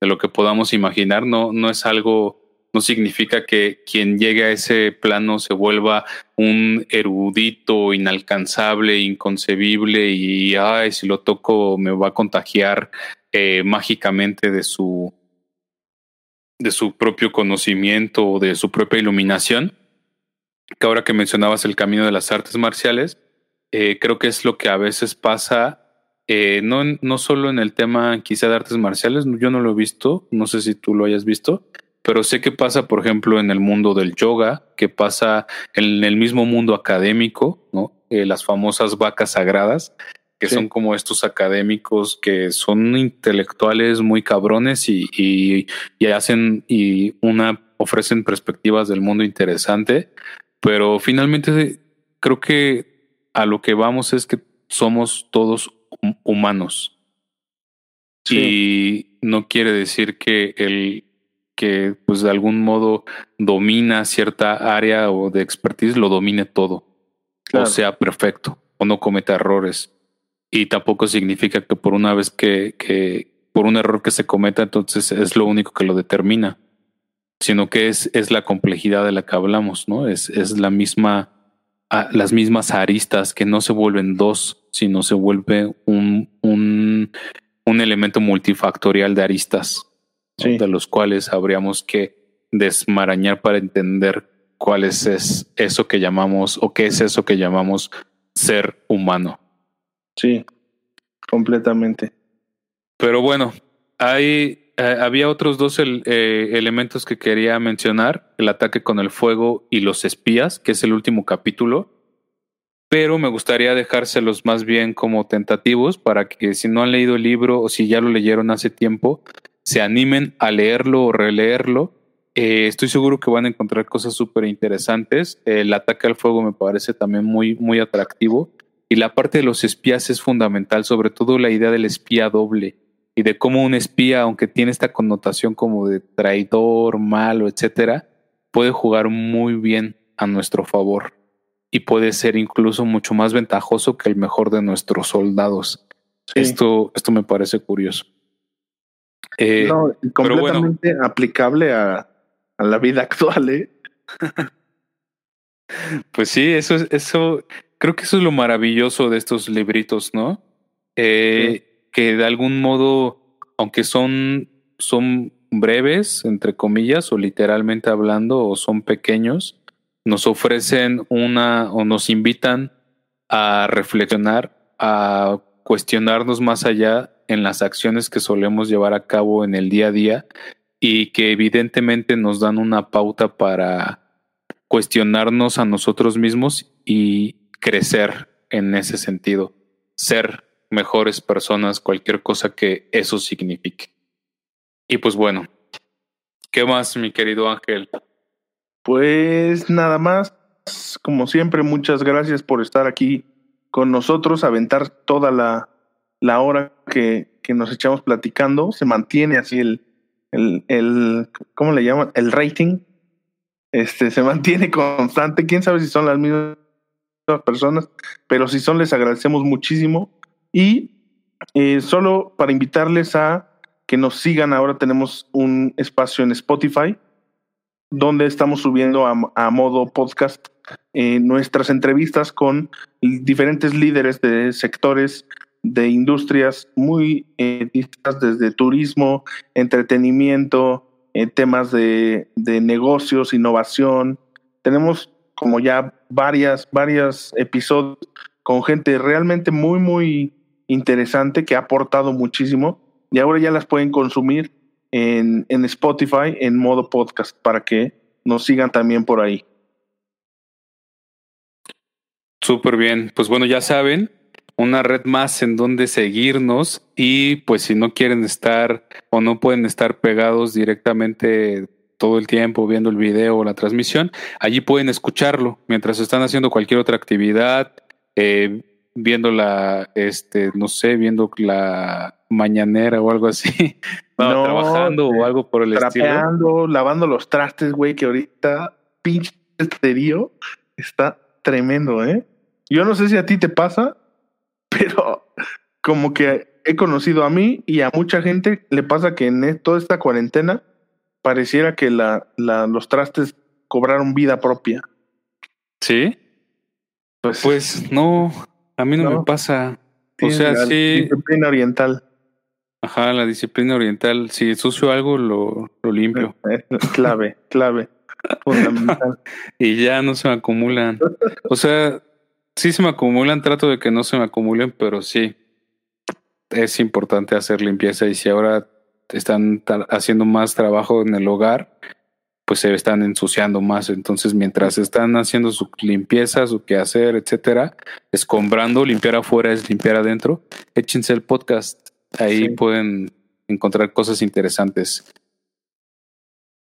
de lo que podamos imaginar. No, no es algo, no significa que quien llegue a ese plano se vuelva un erudito inalcanzable, inconcebible y ay, si lo toco me va a contagiar eh, mágicamente de su de su propio conocimiento o de su propia iluminación. Que ahora que mencionabas el camino de las artes marciales, eh, creo que es lo que a veces pasa eh, no, no solo en el tema quizá de artes marciales, yo no lo he visto, no sé si tú lo hayas visto, pero sé que pasa, por ejemplo, en el mundo del yoga, que pasa en el mismo mundo académico, ¿no? Eh, las famosas vacas sagradas, que son como estos académicos que son intelectuales muy cabrones y, y, y, hacen y una ofrecen perspectivas del mundo interesante, pero finalmente creo que a lo que vamos es que somos todos humanos. Y no quiere decir que el que pues de algún modo domina cierta área o de expertise lo domine todo. O sea perfecto o no cometa errores. Y tampoco significa que por una vez que, que por un error que se cometa, entonces es lo único que lo determina. Sino que es, es la complejidad de la que hablamos, ¿no? Es, es la misma, las mismas aristas que no se vuelven dos, sino se vuelve un, un, un elemento multifactorial de aristas, de los cuales habríamos que desmarañar para entender cuál es, eso que llamamos o qué es eso que llamamos ser humano. Sí, completamente. Pero bueno, hay, eh, había otros dos eh, elementos que quería mencionar, el ataque con el fuego y los espías, que es el último capítulo pero me gustaría dejárselos más bien como tentativos para que si no han leído el libro o si ya lo leyeron hace tiempo, se animen a leerlo o releerlo. Eh, estoy seguro que van a encontrar cosas súper interesantes. El ataque al fuego me parece también muy, muy atractivo. Y la parte de los espías es fundamental, sobre todo la idea del espía doble y de cómo un espía, aunque tiene esta connotación como de traidor, malo, etcétera, puede jugar muy bien a nuestro favor y puede ser incluso mucho más ventajoso que el mejor de nuestros soldados. Esto, esto me parece curioso. Eh, completamente aplicable a, a, la vida actual, ¿eh? pues sí, eso es, eso, creo que eso es lo maravilloso de estos libritos, ¿no? Eh, que de algún modo, aunque son, son breves, entre comillas, o literalmente hablando, o son pequeños, nos ofrecen una o nos invitan a reflexionar, a cuestionarnos más allá en las acciones que solemos llevar a cabo en el día a día y que evidentemente nos dan una pauta para cuestionarnos a nosotros mismos y crecer en ese sentido, ser mejores personas, cualquier cosa que eso signifique. Y pues bueno, ¿qué más, mi querido Ángel? Pues nada más, como siempre, muchas gracias por estar aquí con nosotros, aventar toda la, la hora que, que, nos echamos platicando. Se mantiene así el, el, el, ¿cómo le llaman? El rating. Este se mantiene constante. Quién sabe si son las mismas personas, pero si son, les agradecemos muchísimo. Y eh, solo para invitarles a que nos sigan, ahora tenemos un espacio en Spotify donde estamos subiendo a, modo podcast eh, nuestras entrevistas con diferentes líderes de sectores de industrias muy eh, distintas, desde turismo, entretenimiento, eh, temas de, de, negocios, innovación. Tenemos como ya varias, varias episodios con gente realmente muy, muy interesante que ha aportado muchísimo y ahora ya las pueden consumir en, en Spotify en modo podcast para que nos sigan también por ahí. Súper bien. Pues bueno, ya saben, una red más en donde seguirnos y pues si no quieren estar o no pueden estar pegados directamente todo el tiempo viendo el video o la transmisión, allí pueden escucharlo mientras están haciendo cualquier otra actividad, eh, viendo la, este, no sé, viendo la mañanera o algo así, no, trabajando o algo por el estilo. lavando los trastes, güey, que ahorita pinche esterío está tremendo, ¿eh? Yo no sé si a ti te pasa, pero como que he conocido a mí y a mucha gente le pasa que en e, toda esta cuarentena pareciera que la, la, los trastes cobraron vida propia. ¿Sí? Pues, pues no, a mí no, me pasa. O sea, sí. Disciplina oriental. Ajá, la disciplina oriental. Si sucio algo, lo, lo limpio. clave, clave. Fundamental. y ya no se acumulan. O sea, sí se me acumulan, trato de que no se me acumulen, pero sí. Es importante hacer limpieza y si ahora están haciendo más trabajo en el hogar, pues se están ensuciando más. Entonces, mientras están haciendo su limpieza, su quehacer, etcétera, escombrando, limpiar afuera es limpiar adentro, échense el podcast. Ahí pueden encontrar cosas interesantes.